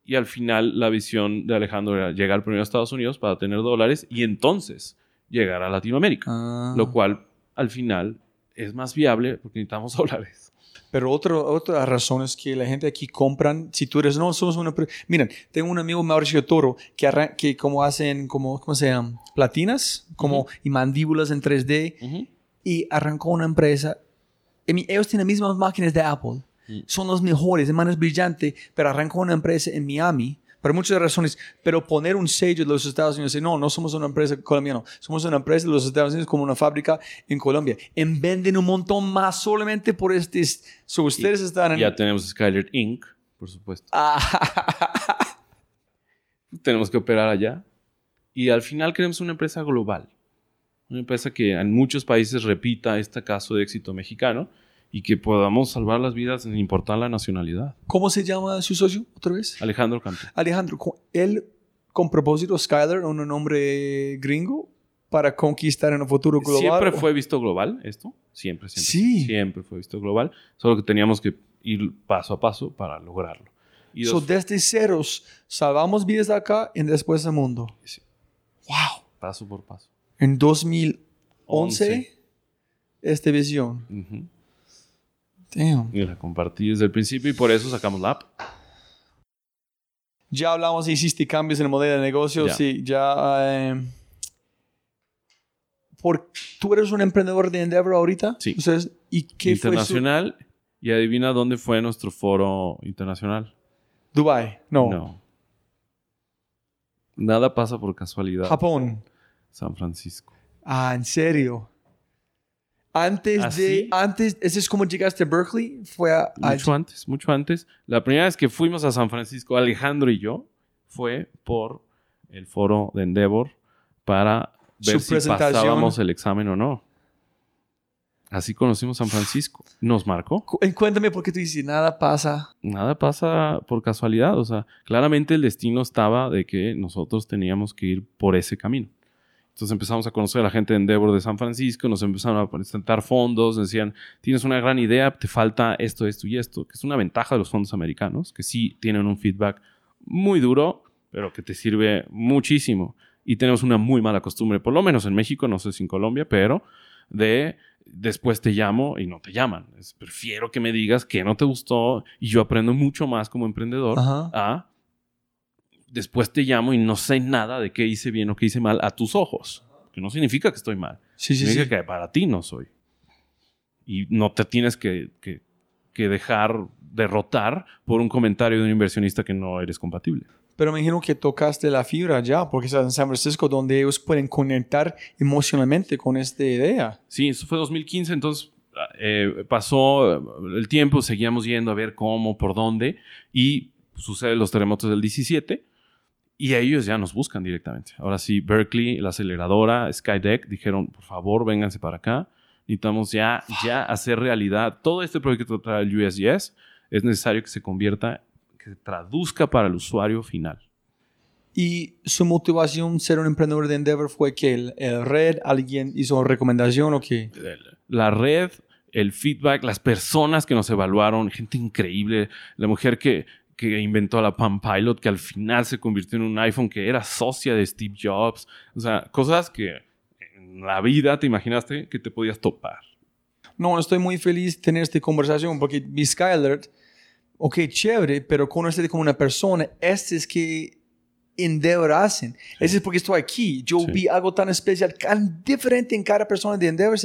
Y al final la visión de Alejandro era llegar primero a Estados Unidos para tener dólares y entonces llegar a Latinoamérica. Ah. Lo cual al final es más viable porque necesitamos [laughs] dólares. Pero otro, otra razón es que la gente aquí compran, si tú eres, no, somos una... Miren, tengo un amigo Mauricio Toro que, arran- que como hacen, como, ¿cómo se llaman? Platinas, como, y mandíbulas en 3D. Ujú. y arrancó una empresa. Ellos tienen las mismas máquinas de Apple. Son los mejores, hermano es brillante, pero arrancó una empresa en Miami por muchas razones. Pero poner un sello de los Estados Unidos, no, no somos una empresa colombiana, somos una empresa de los Estados Unidos como una fábrica en Colombia. Y venden un montón más solamente por este. So, ustedes están en. Ya tenemos Skyler Inc., por supuesto. [laughs] Tenemos que operar allá. Y al final queremos una empresa global. Una empresa que en muchos países repita este caso de éxito mexicano y que podamos salvar las vidas sin importar la nacionalidad. ¿Cómo se llama su socio otra vez? Alejandro Cantú. Alejandro, él con propósito, Skyler, un nombre gringo para conquistar en el futuro global. Siempre fue visto global esto. Siempre, siempre. Sí. Siempre fue visto global. Solo que teníamos que ir paso a paso para lograrlo. Y So, desde ceros, salvamos vidas acá y después del mundo. Sí. Wow. paso por paso. En 2011, Once. esta visión. Ujú. Damn. Y la compartí desde el principio y por eso sacamos la app. Ya hablamos, hiciste cambios en el modelo de negocio. Ya. Sí, ya. eh, por, ¿Tú eres un emprendedor de Endeavor ahorita? Sí. ¿Y qué fue su... internacional. Y adivina dónde fue nuestro foro internacional. Dubai. No. No. Nada pasa por casualidad. Japón. San Francisco. Ah, ¿en serio? Antes ¿Ah, de... Antes, ¿Ese es como llegaste a Berkeley? Fue a... a- Mucho antes, mucho antes. La primera vez que fuimos a San Francisco, Alejandro y yo, fue por el foro de Endeavor para ver Su si pasábamos el examen o no. Así conocimos San Francisco. Nos marcó. Cu- Cuéntame por qué tú dices, nada pasa. Nada pasa por casualidad. O sea, claramente el destino estaba de que nosotros teníamos que ir por ese camino. Entonces empezamos a conocer a la gente de Endeavor de San Francisco, nos empezaron a presentar fondos, nos decían, tienes una gran idea, te falta esto, esto y esto, que es una ventaja de los fondos americanos, que sí tienen un feedback muy duro, pero que te sirve muchísimo. Y tenemos una muy mala costumbre, por lo menos en México, no sé si en Colombia, pero de después te llamo y no te llaman. Es, prefiero que me digas que no te gustó y yo aprendo mucho más como emprendedor Ajá. a después te llamo y no sé nada de qué hice bien o qué hice mal a tus ojos. Que no significa que estoy mal. Sí, sí, significa sí. que para ti no soy. Y no te tienes que, que- que dejar derrotar por un comentario de un inversionista que no eres compatible. Pero me imagino que tocaste la fibra ya, porque estás en San Francisco, donde ellos pueden conectar emocionalmente con esta idea. Sí, eso fue 2015, entonces eh, pasó el tiempo, seguíamos yendo a ver cómo, por dónde, y suceden los terremotos del 17, y ellos ya nos buscan directamente. Ahora sí, Berkeley, la aceleradora, Skydeck, dijeron, por favor, vénganse para acá, necesitamos ya, ya hacer realidad. Todo este proyecto trae el USGS, es necesario que se convierta, que se traduzca para el usuario final. Y su motivación ser un emprendedor de Endeavor fue que el, el red, alguien hizo recomendación o qué. la red, el feedback, las personas que nos evaluaron, gente increíble, la mujer que, que inventó la Palm Pilot, que al final se convirtió en un iPhone, que era socia de Steve Jobs, o sea, cosas que en la vida te imaginaste que te podías topar. No, estoy muy feliz de tener esta conversación porque mi Skyler, ok, chévere, pero conocerte como una persona, este es que Endeavor hacen. Ese es porque estoy aquí. Yo Sí. vi algo tan especial, tan diferente en cada persona de Endeavor.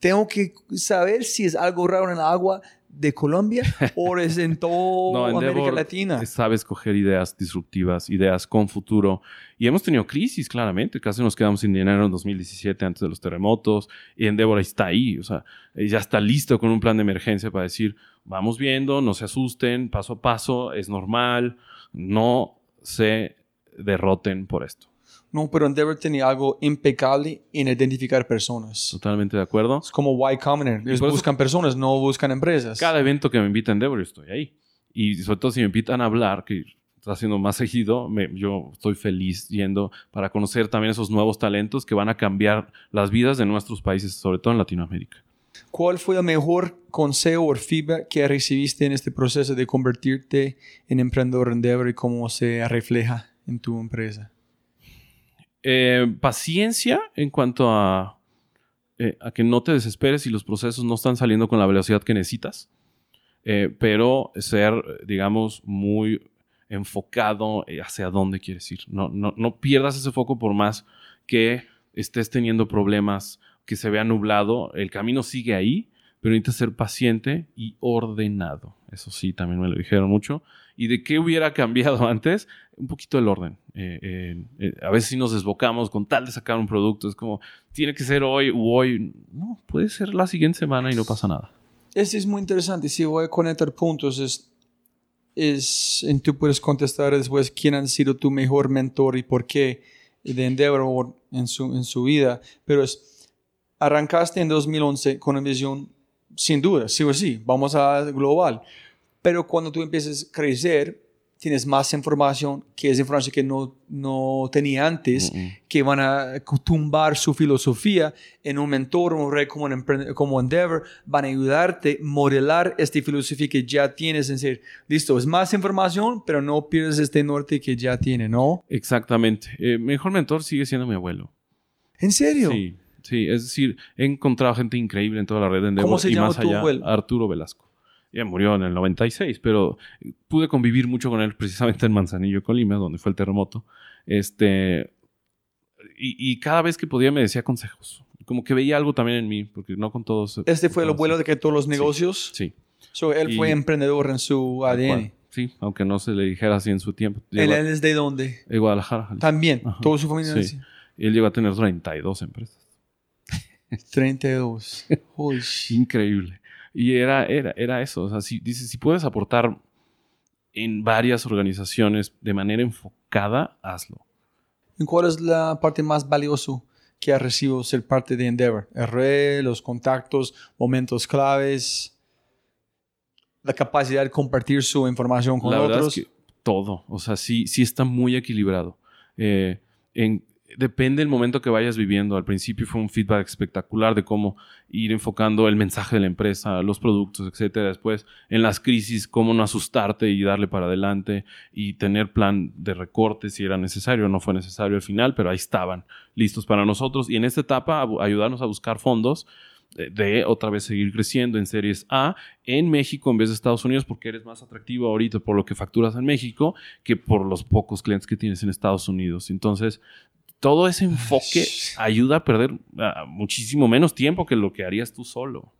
Tengo que saber si es algo raro en el agua de Colombia [laughs] o es en toda América Latina. Sabe escoger ideas disruptivas, ideas con futuro. Y hemos tenido crisis, claramente. Casi nos quedamos sin dinero en 2017 antes de los terremotos. Y Endeavor está ahí. O sea, eh, ya está listo con un plan de emergencia para decir, vamos viendo, no se asusten, paso a paso, es normal. No se derroten por esto. No, pero Endeavor tenía algo impecable en identificar personas. Totalmente de acuerdo. Es como Y Combinator. Ellos eso- buscan personas, no buscan empresas. Cada evento que me invita Endeavor, yo estoy ahí. Y sobre todo si me invitan a hablar, que está haciendo más seguido, me- yo estoy feliz yendo para conocer también esos nuevos talentos que van a cambiar las vidas de nuestros países, sobre todo en Latinoamérica. ¿Cuál fue el mejor consejo o feedback que recibiste en este proceso de convertirte en emprendedor Endeavor y cómo se refleja en tu empresa? Eh, paciencia en cuanto a, eh, a que no te desesperes si los procesos no están saliendo con la velocidad que necesitas, Eh, pero ser, digamos, muy enfocado hacia dónde quieres ir. No, no, no pierdas ese foco por más que estés teniendo problemas, que se vea nublado, el camino sigue ahí, pero necesitas ser paciente y ordenado. Eso sí, también me lo dijeron mucho. ¿Y de qué hubiera [laughs] cambiado antes? Un poquito el orden. Eh, eh, eh, a veces sí nos desbocamos con tal de sacar un producto. Es como, tiene que ser hoy u hoy. No, puede ser la siguiente semana y no pasa nada. Este es muy interesante. Si voy a conectar puntos, es, es, y tú puedes contestar después quién han sido tu mejor mentor y por qué de Endeavor en su, en su vida. Pero es, arrancaste en 2011 con una visión, sin duda, sí o sí, vamos a global. Pero cuando tú empiezas a crecer, tienes más información, que es información que no, no tenía antes, que van a tumbar su filosofía en un mentor, un red como, un como Endeavor, van a ayudarte a modelar esta filosofía que ya tienes en decir, listo, es más información, pero no pierdes este norte que ya tiene, ¿no? Exactamente. Eh, mejor mentor sigue siendo mi abuelo. ¿En serio? Sí, sí. Es decir, he encontrado gente increíble en toda la red de Endeavor ¿Cómo se y llama más tu allá, abuelo? Arturo Velasco. Ya murió en el 96, pero pude convivir mucho con él precisamente en Manzanillo, Colima, donde fue el terremoto. Este, y, y cada vez que podía me decía consejos. Como que veía algo también en mí, porque no con todos. Este fue el abuelo de que todos los negocios. Sí. So, él Y- fue emprendedor en su ADN. cual. Sí, aunque no se le dijera así en su tiempo. ¿Él, es de dónde? de Guadalajara. Jalisco. También. Ajá. Toda su familia. Sí. él llegó a tener 32 empresas. [laughs] 32. Holy shit. Increíble. Y era, era, era eso. O sea, si, dices, si puedes aportar en varias organizaciones de manera enfocada, hazlo. ¿Y cuál es la parte más valiosa que ha recibido ser parte de Endeavor? El red, los contactos, momentos claves, la capacidad de compartir su información con La verdad otros. es que todo. O sea, sí, sí está muy equilibrado. Eh, en, depende del momento que vayas viviendo. Al principio fue un feedback espectacular de cómo ir enfocando el mensaje de la empresa, los productos, etcétera. Después, en las crisis, cómo no asustarte y darle para adelante y tener plan de recorte si era necesario. No fue necesario al final, pero ahí estaban listos para nosotros. Y en esta etapa, ayudarnos a buscar fondos de, de otra vez seguir creciendo en series A en México en vez de Estados Unidos porque eres más atractivo ahorita por lo que facturas en México que por los pocos clientes que tienes en Estados Unidos. Entonces, todo ese enfoque ayuda a perder ah, muchísimo menos tiempo que lo que harías tú solo.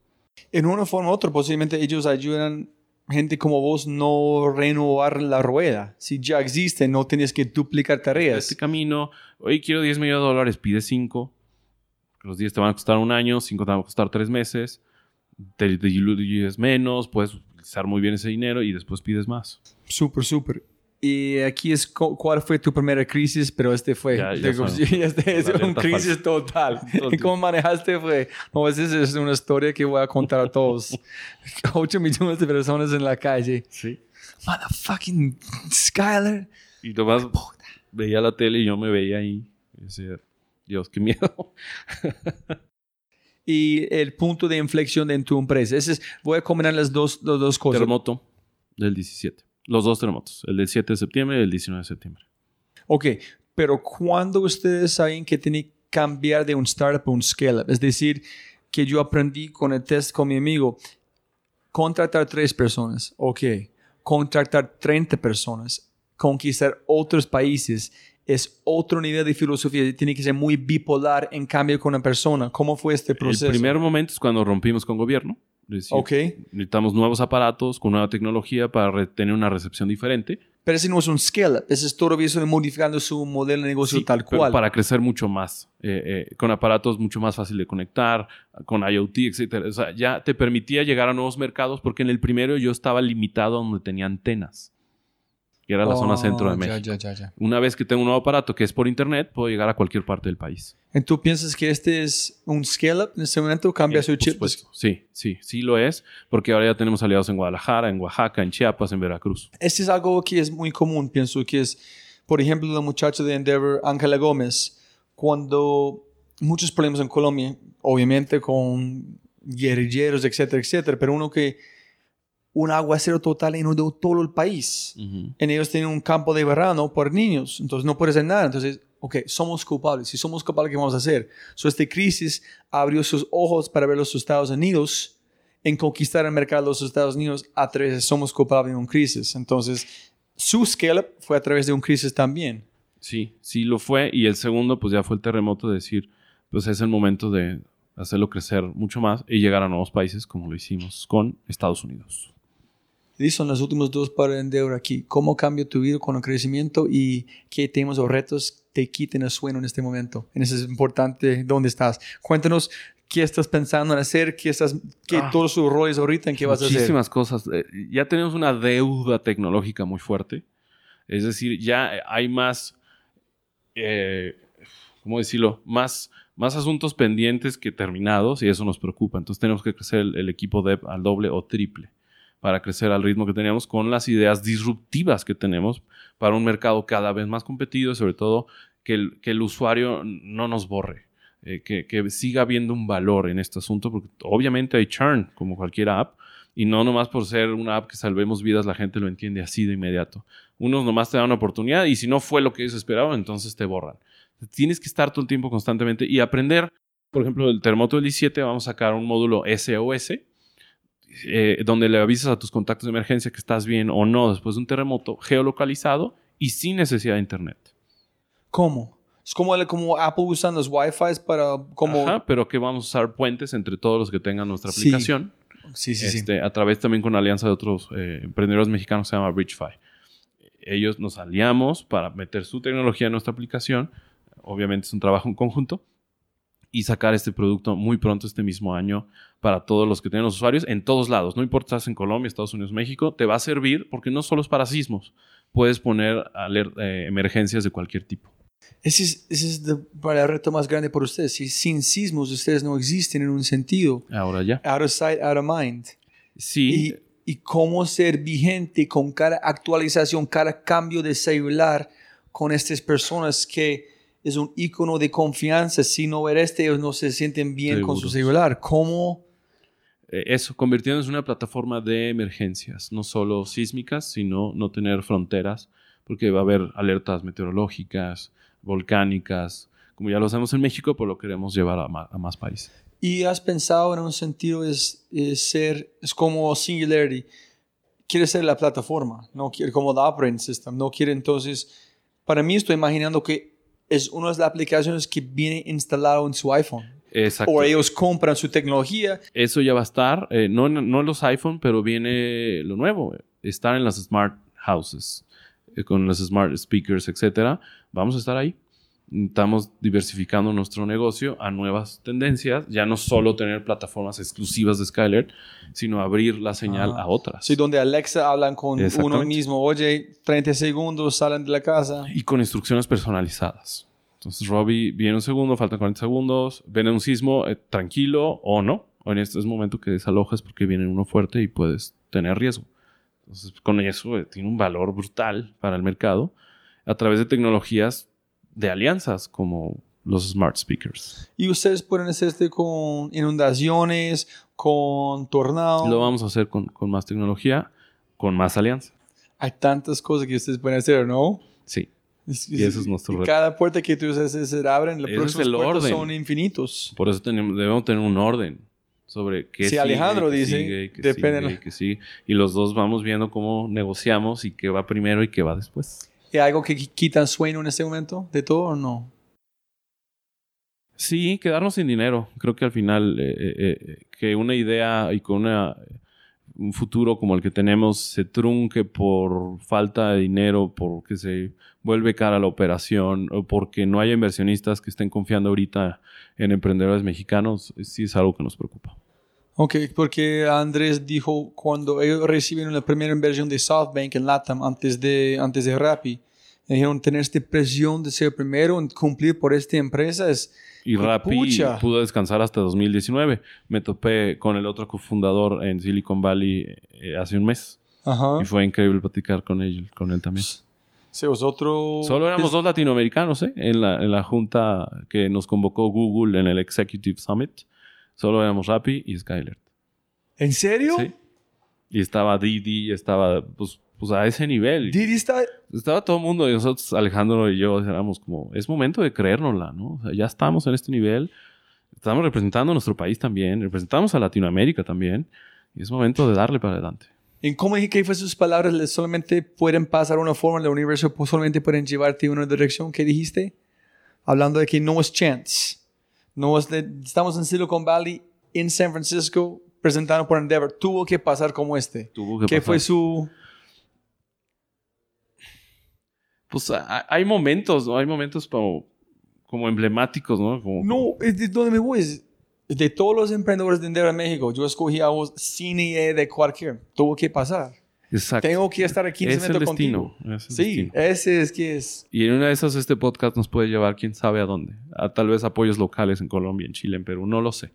En una forma u otra, posiblemente ellos ayudan gente como vos no renovar la rueda. Si ya existe, no tienes que duplicar tareas. Este camino, hoy quiero 10 millones de dólares, pide 5. Los 10 te van a costar un año, 5 te van a costar 3 meses. Te diluyes menos, puedes utilizar muy bien ese dinero y después pides más. Súper, súper. Y aquí es cu- cuál fue tu primera crisis, pero este fue Ya- ya [laughs] este es una crisis total. [laughs] ¿Y cómo manejaste fue? No, esa es una historia que voy a contar a todos. [laughs] 8 millones de personas en la calle. Sí. Motherfucking Skyler. Y nomás veía la tele y yo me veía ahí. Y decía, Dios, qué miedo. Y el punto de inflexión en tu empresa. Ese es, voy a combinar las dos, las dos cosas. Terremoto del 17. Los dos terremotos, el del 7 de septiembre y el 19 de septiembre. Ok, pero ¿cuándo ustedes saben que tienen que cambiar de un startup a un scale-up? Es decir, que yo aprendí con el test con mi amigo, contratar tres personas, ok, contratar 30 personas, conquistar otros países, es otro nivel de filosofía, tiene que ser muy bipolar en cambio con una persona. ¿Cómo fue este proceso? El primer momento es cuando rompimos con gobierno. Decir, Ok, necesitamos nuevos aparatos con nueva tecnología para tener una recepción diferente. pero ese no es un scale-up, ese es todavía eso de modificando su modelo de negocio Sí, tal cual. Para crecer mucho más, eh, eh, con aparatos mucho más fácil de conectar, con IoT, etcétera. O sea, ya te permitía llegar a nuevos mercados porque en el primero yo estaba limitado a donde tenía antenas, que era la zona centro de Oh, México. ya, ya, ya. Una vez que tengo un nuevo aparato que es por internet, puedo llegar a cualquier parte del país. ¿Y ¿Tú piensas que este es un scale-up en este momento? ¿Cambia Eh, su chip? Sí, sí, sí lo es, porque ahora ya tenemos aliados en Guadalajara, en Oaxaca, en Chiapas, en Veracruz. Este es algo que es muy común, pienso que es, por ejemplo, la muchacha de Endeavor, Ángela Gómez, cuando muchos problemas en Colombia, obviamente con guerrilleros, etcétera, etcétera, pero uno que un aguacero total inundó todo el país. En ellos tienen un campo de verano por niños, entonces no puede hacer nada. Entonces, ok, somos culpables. Si somos culpables, ¿qué vamos a hacer? So, esta crisis abrió sus ojos para ver los Estados Unidos en conquistar el mercado de los Estados Unidos a través de somos culpables de una crisis. Entonces, su scale-up fue a través de una crisis también. Sí, sí lo fue. Y el segundo, pues ya fue el terremoto de decir, pues es el momento de hacerlo crecer mucho más y llegar a nuevos países como lo hicimos con Estados Unidos. Y son los últimos dos para Endeavor aquí. ¿Cómo cambia tu vida con el crecimiento y qué temas o retos te quiten el sueño en este momento? En ese es importante dónde estás. Cuéntanos qué estás pensando en hacer, qué, estás, qué Ah. todos sus roles ahorita, en qué vas a hacer. Muchísimas cosas. Eh, ya tenemos una deuda tecnológica muy fuerte. Es decir, ya hay más, eh, ¿cómo decirlo? Más, más asuntos pendientes que terminados y eso nos preocupa. Entonces tenemos que crecer el, el equipo dev al doble o triple para crecer al ritmo que teníamos con las ideas disruptivas que tenemos para un mercado cada vez más competido y sobre todo que el, que el usuario no nos borre. eh, que, que siga habiendo un valor en este asunto, porque obviamente hay churn, como cualquier app, y no nomás por ser una app que salvemos vidas, la gente lo entiende así de inmediato. Unos nomás te dan una oportunidad y si no fue lo que ellos esperaban, entonces te borran. Tienes que estar todo el tiempo constantemente y aprender. Por ejemplo, el terremoto del 17 vamos a sacar un módulo SOS, eh, donde le avisas a tus contactos de emergencia que estás bien o no después de un terremoto geolocalizado y sin necesidad de internet. ¿Cómo? Es como, el- como Apple usando los Wi-Fi para como... Ajá, pero que vamos a usar puentes entre todos los que tengan nuestra Sí. aplicación. Sí, sí, sí. este, a través también con la alianza de otros eh, emprendedores mexicanos que se llama Bridgefy. Ellos nos aliamos para meter su tecnología en nuestra aplicación. Obviamente es un trabajo en conjunto. Y sacar este producto muy pronto este mismo año para todos los que tienen los usuarios en todos lados. No importa si estás en Colombia, Estados Unidos, México, te va a servir porque no solo es para sismos. Puedes poner aler- eh, emergencias de cualquier tipo. Ese es, ese es the- para el reto más grande para ustedes. Si sin sismos ustedes no existen en un sentido. Ahora ya. Out of sight, out of mind. Sí, Y, y cómo ser vigente con cada actualización, cada cambio de celular con estas personas que es un icono de confianza. Si no eres este, ellos no se sienten bien con su Seguros. celular. ¿Cómo? Eh, eso, convirtiéndose en una plataforma de emergencias, no solo sísmicas, sino no tener fronteras, porque va a haber alertas meteorológicas, volcánicas, como ya lo hacemos en México, pues lo queremos llevar a, a más países. ¿Y has pensado en un sentido es, es ser, es como Singularity? Quiere ser la plataforma, no quiere como la operating system, no quiere entonces, para mí estoy imaginando que es una de las aplicaciones que viene instalado en su iPhone. Exacto. O ellos compran su tecnología. Eso ya va a estar, eh, no, en- no los iPhone, pero viene lo nuevo, estar en las smart houses, eh, con los smart speakers, etcétera. Vamos a estar ahí. Estamos diversificando nuestro negocio a nuevas tendencias, ya no solo tener plataformas exclusivas de Skyler, sino abrir la señal Ah. a otras. Sí, donde Alexa hablan con uno mismo. Oye, 30 segundos, salen de la casa. y con instrucciones personalizadas. Entonces, Robbie, viene un segundo, faltan 40 segundos, viene un sismo, eh, tranquilo o no. O en este es momento que desalojes porque viene uno fuerte y puedes tener riesgo. Entonces, con eso eh, tiene un valor brutal para el mercado a través de tecnologías de alianzas como los smart speakers. Y ustedes pueden hacer este con inundaciones, con tornados. Lo vamos a hacer con, con más tecnología, con más alianza. Hay tantas cosas que ustedes pueden hacer, ¿no? Sí. Es- Y ese es nuestro reto. Cada puerta que tú se abren, próximas el puertas orden. son infinitos. Por eso tenemos, debemos tener un orden sobre qué sigue, Alejandro qué dice, sigue, depende sigue, la- sigue. Y los dos vamos viendo cómo negociamos y qué va primero y qué va después. ¿Hay algo que qui- quitan sueño en este momento de todo o no? Sí, quedarnos sin dinero. Creo que al final eh, eh, eh, que una idea y con un futuro como el que tenemos se trunque por falta de dinero, porque se vuelve cara la operación o porque no haya inversionistas que estén confiando ahorita en emprendedores mexicanos, sí es algo que nos preocupa. Ok, porque Andrés dijo cuando ellos recibieron la primera inversión de SoftBank en LATAM antes de, antes de Rappi, dijeron tener esta presión de ser primero en cumplir por esta empresa es... Y Rappi pucha. pudo descansar hasta 2019. Me topé con el otro cofundador en Silicon Valley eh, hace un mes. Ajá. Y fue increíble platicar con él, con él también. Sí, vosotros... Solo éramos dos latinoamericanos, ¿eh? En la, en la junta que nos convocó Google en el Executive Summit. Solo éramos Rappi y Skyler. ¿En serio? Sí. Y estaba Didi, estaba pues, pues a ese nivel. Didi está... Estaba todo el mundo y nosotros, Alejandro y yo, éramos como, es momento de creérnosla, ¿no? O sea, ya estamos en este nivel. Estamos representando a nuestro país también. Representamos a Latinoamérica también. Y es momento de darle para adelante. ¿En cómo dije que fue sus palabras? ¿Le solamente pueden pasar una forma en el universo, solamente pueden llevarte en una dirección. ¿Qué dijiste? Hablando de que no es chance. No es de- estamos en Silicon Valley, en San Francisco, presentando por Endeavor. Tuvo que pasar como este. Tuvo que ¿Qué pasar. fue su...? Pues hay momentos, ¿no? Hay momentos como, como emblemáticos, ¿no? Como, No, es de donde me voy. es de todos los emprendedores de Endeavor en México, yo escogí a vos sin idea de cualquier. Tuvo que pasar. Exacto. Tengo que estar aquí en es el destino. contigo. es el Sí, destino. ese es que es. Y en una de esas este podcast nos puede llevar quién sabe a dónde. A tal vez apoyos locales en Colombia, en Chile, en Perú, no lo sé.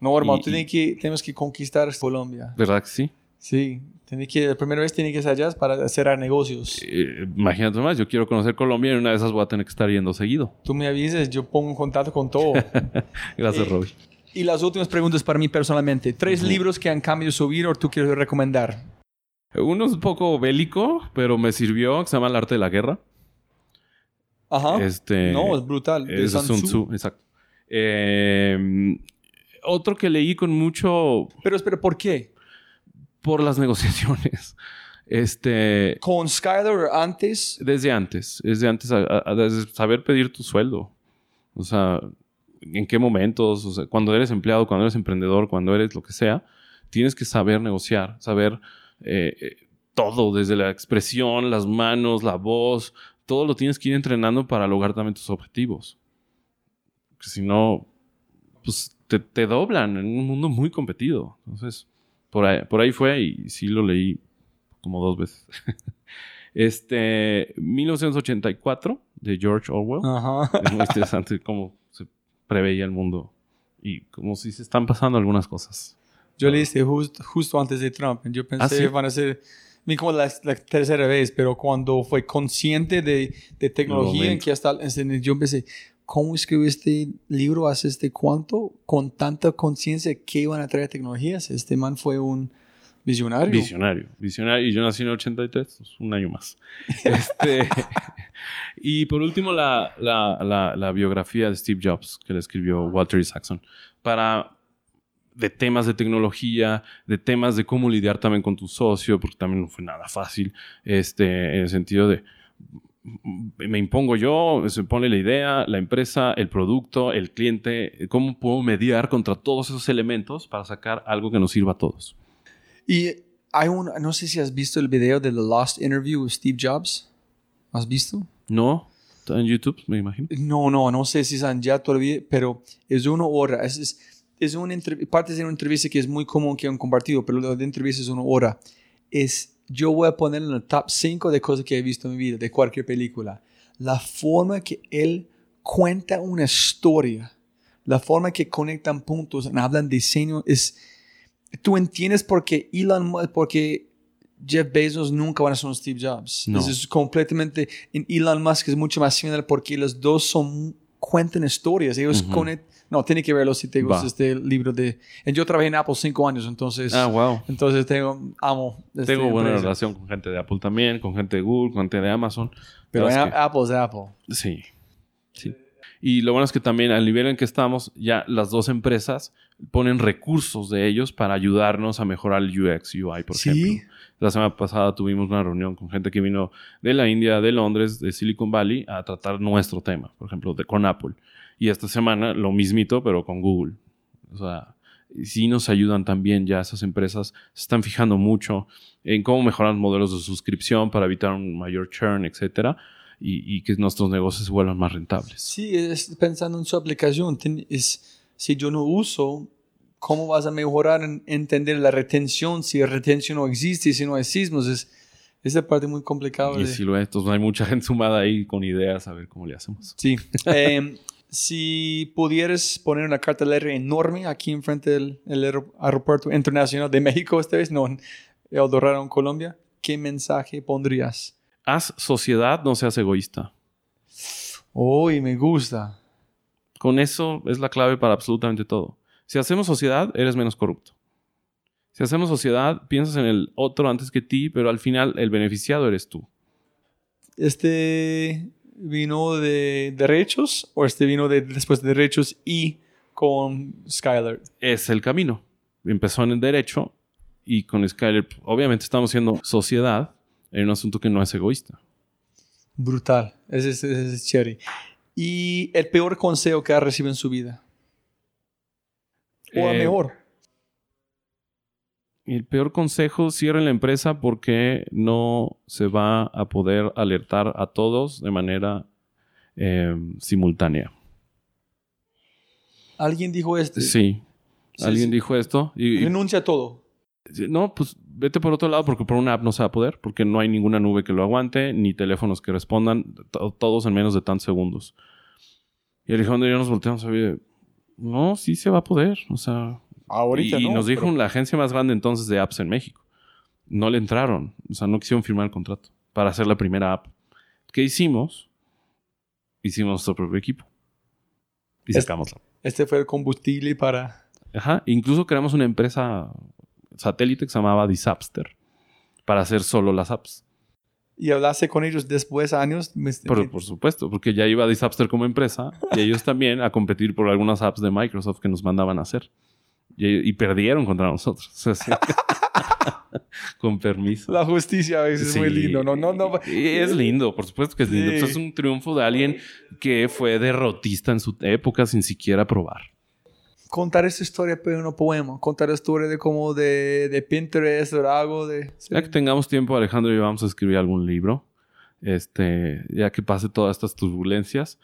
No, hermano, Y- tiene que, tenemos que conquistar Colombia. ¿Verdad que sí? Sí, tiene que, la primera vez tiene que ser allá para hacer negocios. Eh, imagínate más, yo quiero conocer Colombia y en una de esas voy a tener que estar yendo seguido. Tú me avises, yo pongo en contacto con todo. [laughs] Gracias, Eh, Robbie. y las últimas preguntas para mí personalmente. Tres Ujú. libros que han cambiado su vida o tú quieres recomendar. Uno es un poco bélico, pero me sirvió, que se llama El arte de la guerra. Ajá. Este, no, es brutal. Es de Sun Tzu. Exacto. Eh, otro que leí con mucho Pero espera, ¿por qué? por las [laughs] negociaciones. Este, ¿Con Skyler antes? desde antes, desde antes, a- a- a- desde saber pedir tu sueldo. O sea, en qué momentos, o sea, cuando eres empleado, cuando eres emprendedor, cuando eres lo que sea, tienes que saber negociar, saber eh, eh, todo, desde la expresión, las manos, la voz, todo lo tienes que ir entrenando para lograr también tus objetivos. Porque si no, pues te, te doblan en un mundo muy competido. Entonces, por ahí, por ahí fue y sí lo leí como dos veces. [laughs] este, 1984 de George Orwell. Ajá. Es muy interesante cómo se preveía el mundo y como si se están pasando algunas cosas. Yo le hice just- justo antes de Trump. Yo pensé ¿Ah, sí? van a ser como la, la tercera vez, pero cuando fue consciente de, de tecnología en que hasta yo empecé, ¿cómo escribió este libro hace este cuánto? Con tanta conciencia que iban a traer tecnologías. Este man fue un, Visionario. Visionario. Visionario. Y yo nací en el 83, pues, un año más. [laughs] este, y por último, la, la, la, biografía de Steve Jobs, que le escribió Walter Isaacson, para de temas de tecnología, de temas de cómo lidiar también con tu socio, porque también no fue nada fácil, este, en el sentido de me impongo yo, se pone la idea, la empresa, el producto, el cliente, cómo puedo mediar contra todos esos elementos para sacar algo que nos sirva a todos. Y hay un, no sé si has visto el video de The Lost Interview with Steve Jobs. ¿Has visto? No, está en YouTube, me imagino. No, no, no sé si están ya todavía, pero es una hora. Es, es, es una parte de una entrevista que es muy común que han compartido, pero la de entrevista es una hora. Es yo voy a poner en el top 5 de cosas que he visto en mi vida, de cualquier película. La forma que él cuenta una historia, la forma que conectan puntos, hablan diseño, es... Tú entiendes por qué Elon, porque Jeff Bezos nunca van a ser un Steve Jobs. Es, completamente... En Elon Musk es mucho más similar porque los dos son cuentan historias. Ellos conectan no, tiene que verlo si te gusta este libro de... Yo trabajé en Apple cinco años, entonces... Ah, wow. Entonces tengo, amo. Este tengo buena relación con gente de Apple también, con gente de Google, con gente de Amazon. Pero Apple es Apple. Sí, sí. Y lo bueno es que también al nivel en que estamos, ya las dos empresas ponen recursos de ellos para ayudarnos a mejorar el UX, UI, por ¿Sí? ejemplo. La semana pasada tuvimos una reunión con gente que vino de la India, de Londres, de Silicon Valley, a tratar nuestro tema, por ejemplo, de, con Apple. Y esta semana lo mismito, pero con Google. O sea, sí nos ayudan también ya esas empresas. Se están fijando mucho en cómo mejorar modelos de suscripción para evitar un mayor churn, etcétera. Y, que nuestros negocios se vuelvan más rentables. Sí, es pensando en su aplicación. Es, si yo no uso, ¿cómo vas a mejorar en entender la retención? Si la retención no existe, si no hay sismos, es esa parte muy complicada. Y si lo es, entonces hay mucha gente sumada ahí con ideas a ver cómo le hacemos. Sí. [laughs] eh, si pudieras poner una carta cartelera enorme aquí enfrente del aeropuerto internacional de México esta vez, no en El Dorado, en Colombia, ¿qué mensaje pondrías? Haz sociedad, no seas egoísta. Uy, me gusta. Con eso es la clave para absolutamente todo. Si hacemos sociedad, eres menos corrupto. Si hacemos sociedad, piensas en el otro antes que ti, pero al final el beneficiado eres tú. Este vino de derechos o este vino de, después de derechos y con Skyler? Es el camino. Empezó en el derecho y con Skyler, obviamente estamos siendo sociedad en un asunto que no es egoísta. Brutal. Ese, es chévere. ¿Y el peor consejo que ha recibido en su vida? ¿O el eh, mejor? El peor consejo, cierren la empresa porque no se va a poder alertar a todos de manera eh, simultánea. ¿Alguien dijo esto? Sí, alguien dijo esto. Y, Renuncia a todo. No, pues vete por otro lado porque por una app no se va a poder, porque no hay ninguna nube que lo aguante, ni teléfonos que respondan, todos en menos de tantos segundos. Y Alejandro y yo nos volteamos a ver, no, sí se va a poder, o sea, Ahorita y nos dijo la agencia más grande entonces de apps en México. No le entraron, o sea, no quisieron firmar el contrato para hacer la primera app. ¿Qué hicimos? Hicimos nuestro propio equipo. Y sacamos este, este fue el combustible para... Ajá, incluso creamos una empresa satélite que se llamaba Disapster para hacer solo las apps. ¿Y hablaste con ellos después, años? Por, por supuesto, porque ya iba Disapster como empresa y ellos también a competir por algunas apps de Microsoft que nos mandaban a hacer. Y, perdieron contra nosotros. [laughs] Con permiso. La justicia a veces es muy lindo, ¿no? no, no. Es lindo, por supuesto que es lindo. es un triunfo de alguien que fue derrotista en su época sin siquiera probar. Contar esta historia, pero no poema. Contar la historia de como de, de Pinterest o algo de... Ya que tengamos tiempo, Alejandro y vamos a escribir algún libro. Este, ya que pase todas estas turbulencias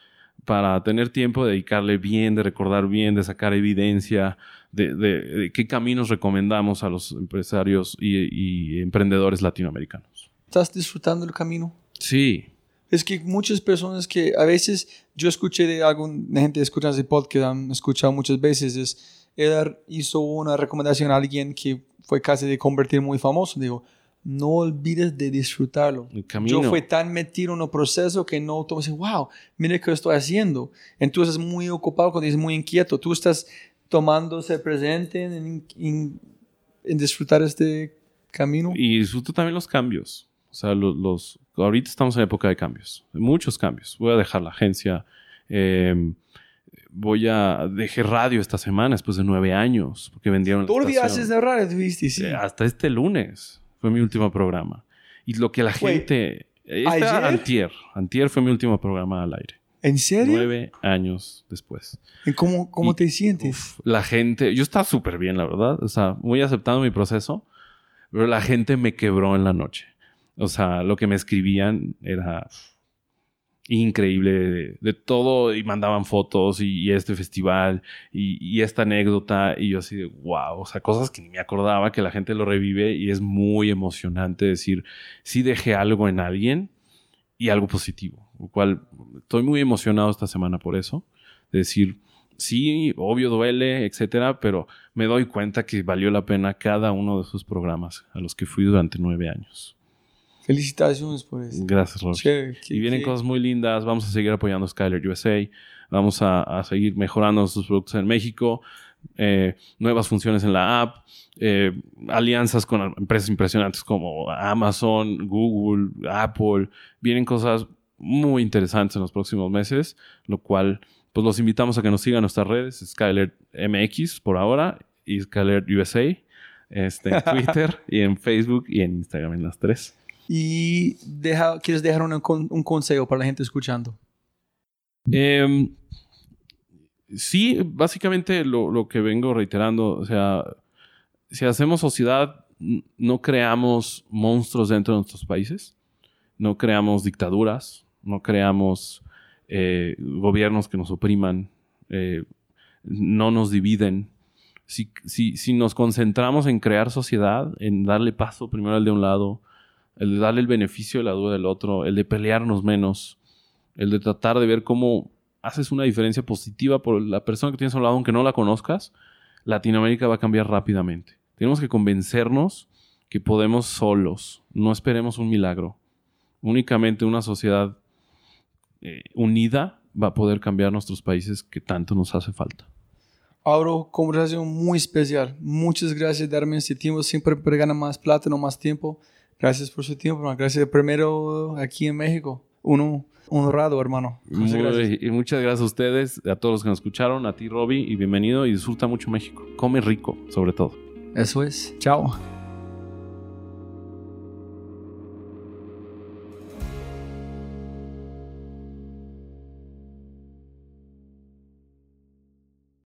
para tener tiempo de dedicarle bien, de recordar bien, de sacar evidencia, de, qué caminos recomendamos a los empresarios y, emprendedores latinoamericanos. ¿Estás disfrutando el camino? Sí. Es que muchas personas que a veces yo escuché de alguna gente escucha ese podcast, han escuchado muchas veces, es, él hizo una recomendación a alguien que fue casi de convertir muy famoso. Digo, no olvides de disfrutarlo. Yo fui tan metido en el proceso que no dices, wow, mire qué estoy haciendo. Entonces muy ocupado, cuando dices muy inquieto, tú estás tomándose presente en, en, disfrutar este camino. Y disfruto también los cambios. O sea, los, los ahorita estamos en época de cambios, muchos cambios. Voy a dejar la agencia. Em, voy a dejar radio esta semana después de nueve años porque vendieron. Tú olvidaste de radio, tuviste, sí. Eh, hasta este lunes fue mi último programa. Y lo que la gente. Antier. Antier fue mi último programa al aire. ¿En serio? Nueve años después. ¿Y cómo, cómo te sientes? la gente, yo estaba súper bien, la verdad. O sea, muy aceptando mi proceso, pero la gente me quebró en la noche. O sea, lo que me escribían era increíble de, todo y mandaban fotos y, este festival y, esta anécdota y yo así de wow, o sea, cosas que ni me acordaba que la gente lo revive y es muy emocionante decir, sí dejé algo en alguien y algo positivo, lo cual estoy muy emocionado esta semana por eso, de decir, sí, obvio duele, etcétera, pero me doy cuenta que valió la pena cada uno de esos programas a los que fui durante nueve años. Felicitaciones por eso. Gracias, Rob. y vienen cosas muy lindas. Vamos a seguir apoyando a Skyler USA. Vamos a, seguir mejorando nuestros productos en México. Eh, nuevas funciones en la app. Eh, alianzas con empresas impresionantes como Amazon, Google, Apple. Vienen cosas muy interesantes en los próximos meses, lo cual pues los invitamos a que nos sigan nuestras redes, Skyler MX por ahora y Skyler USA, este, en [laughs] Twitter y en Facebook y en Instagram en las tres. Y ¿quieres dejar un, consejo para la gente escuchando? Em, sí, básicamente lo, lo, que vengo reiterando, o sea, si hacemos sociedad, no creamos monstruos dentro de nuestros países, no creamos dictaduras, no creamos eh, gobiernos que nos opriman, eh, no nos dividen. Si, si, si nos concentramos en crear sociedad, en darle paso primero al de un lado, el de darle el beneficio de la duda del otro, el de pelearnos menos, el de tratar de ver cómo haces una diferencia positiva por la persona que tienes a un lado, aunque no la conozcas, Latinoamérica va a cambiar rápidamente. Tenemos que convencernos que podemos solos, no esperemos un milagro. Únicamente una sociedad eh, unida va a poder cambiar nuestros países que tanto nos hace falta. Auro, conversación muy especial. Muchas gracias por darme este tiempo. Siempre gana más plata, no más tiempo. Gracias por su tiempo, Gracias primero aquí en México. Uno honrado, hermano. Muchas gracias. Y muchas gracias a ustedes, a todos los que nos escucharon, a ti, Robbie, y bienvenido y disfruta mucho México. Come rico, sobre todo. Eso es. Chao.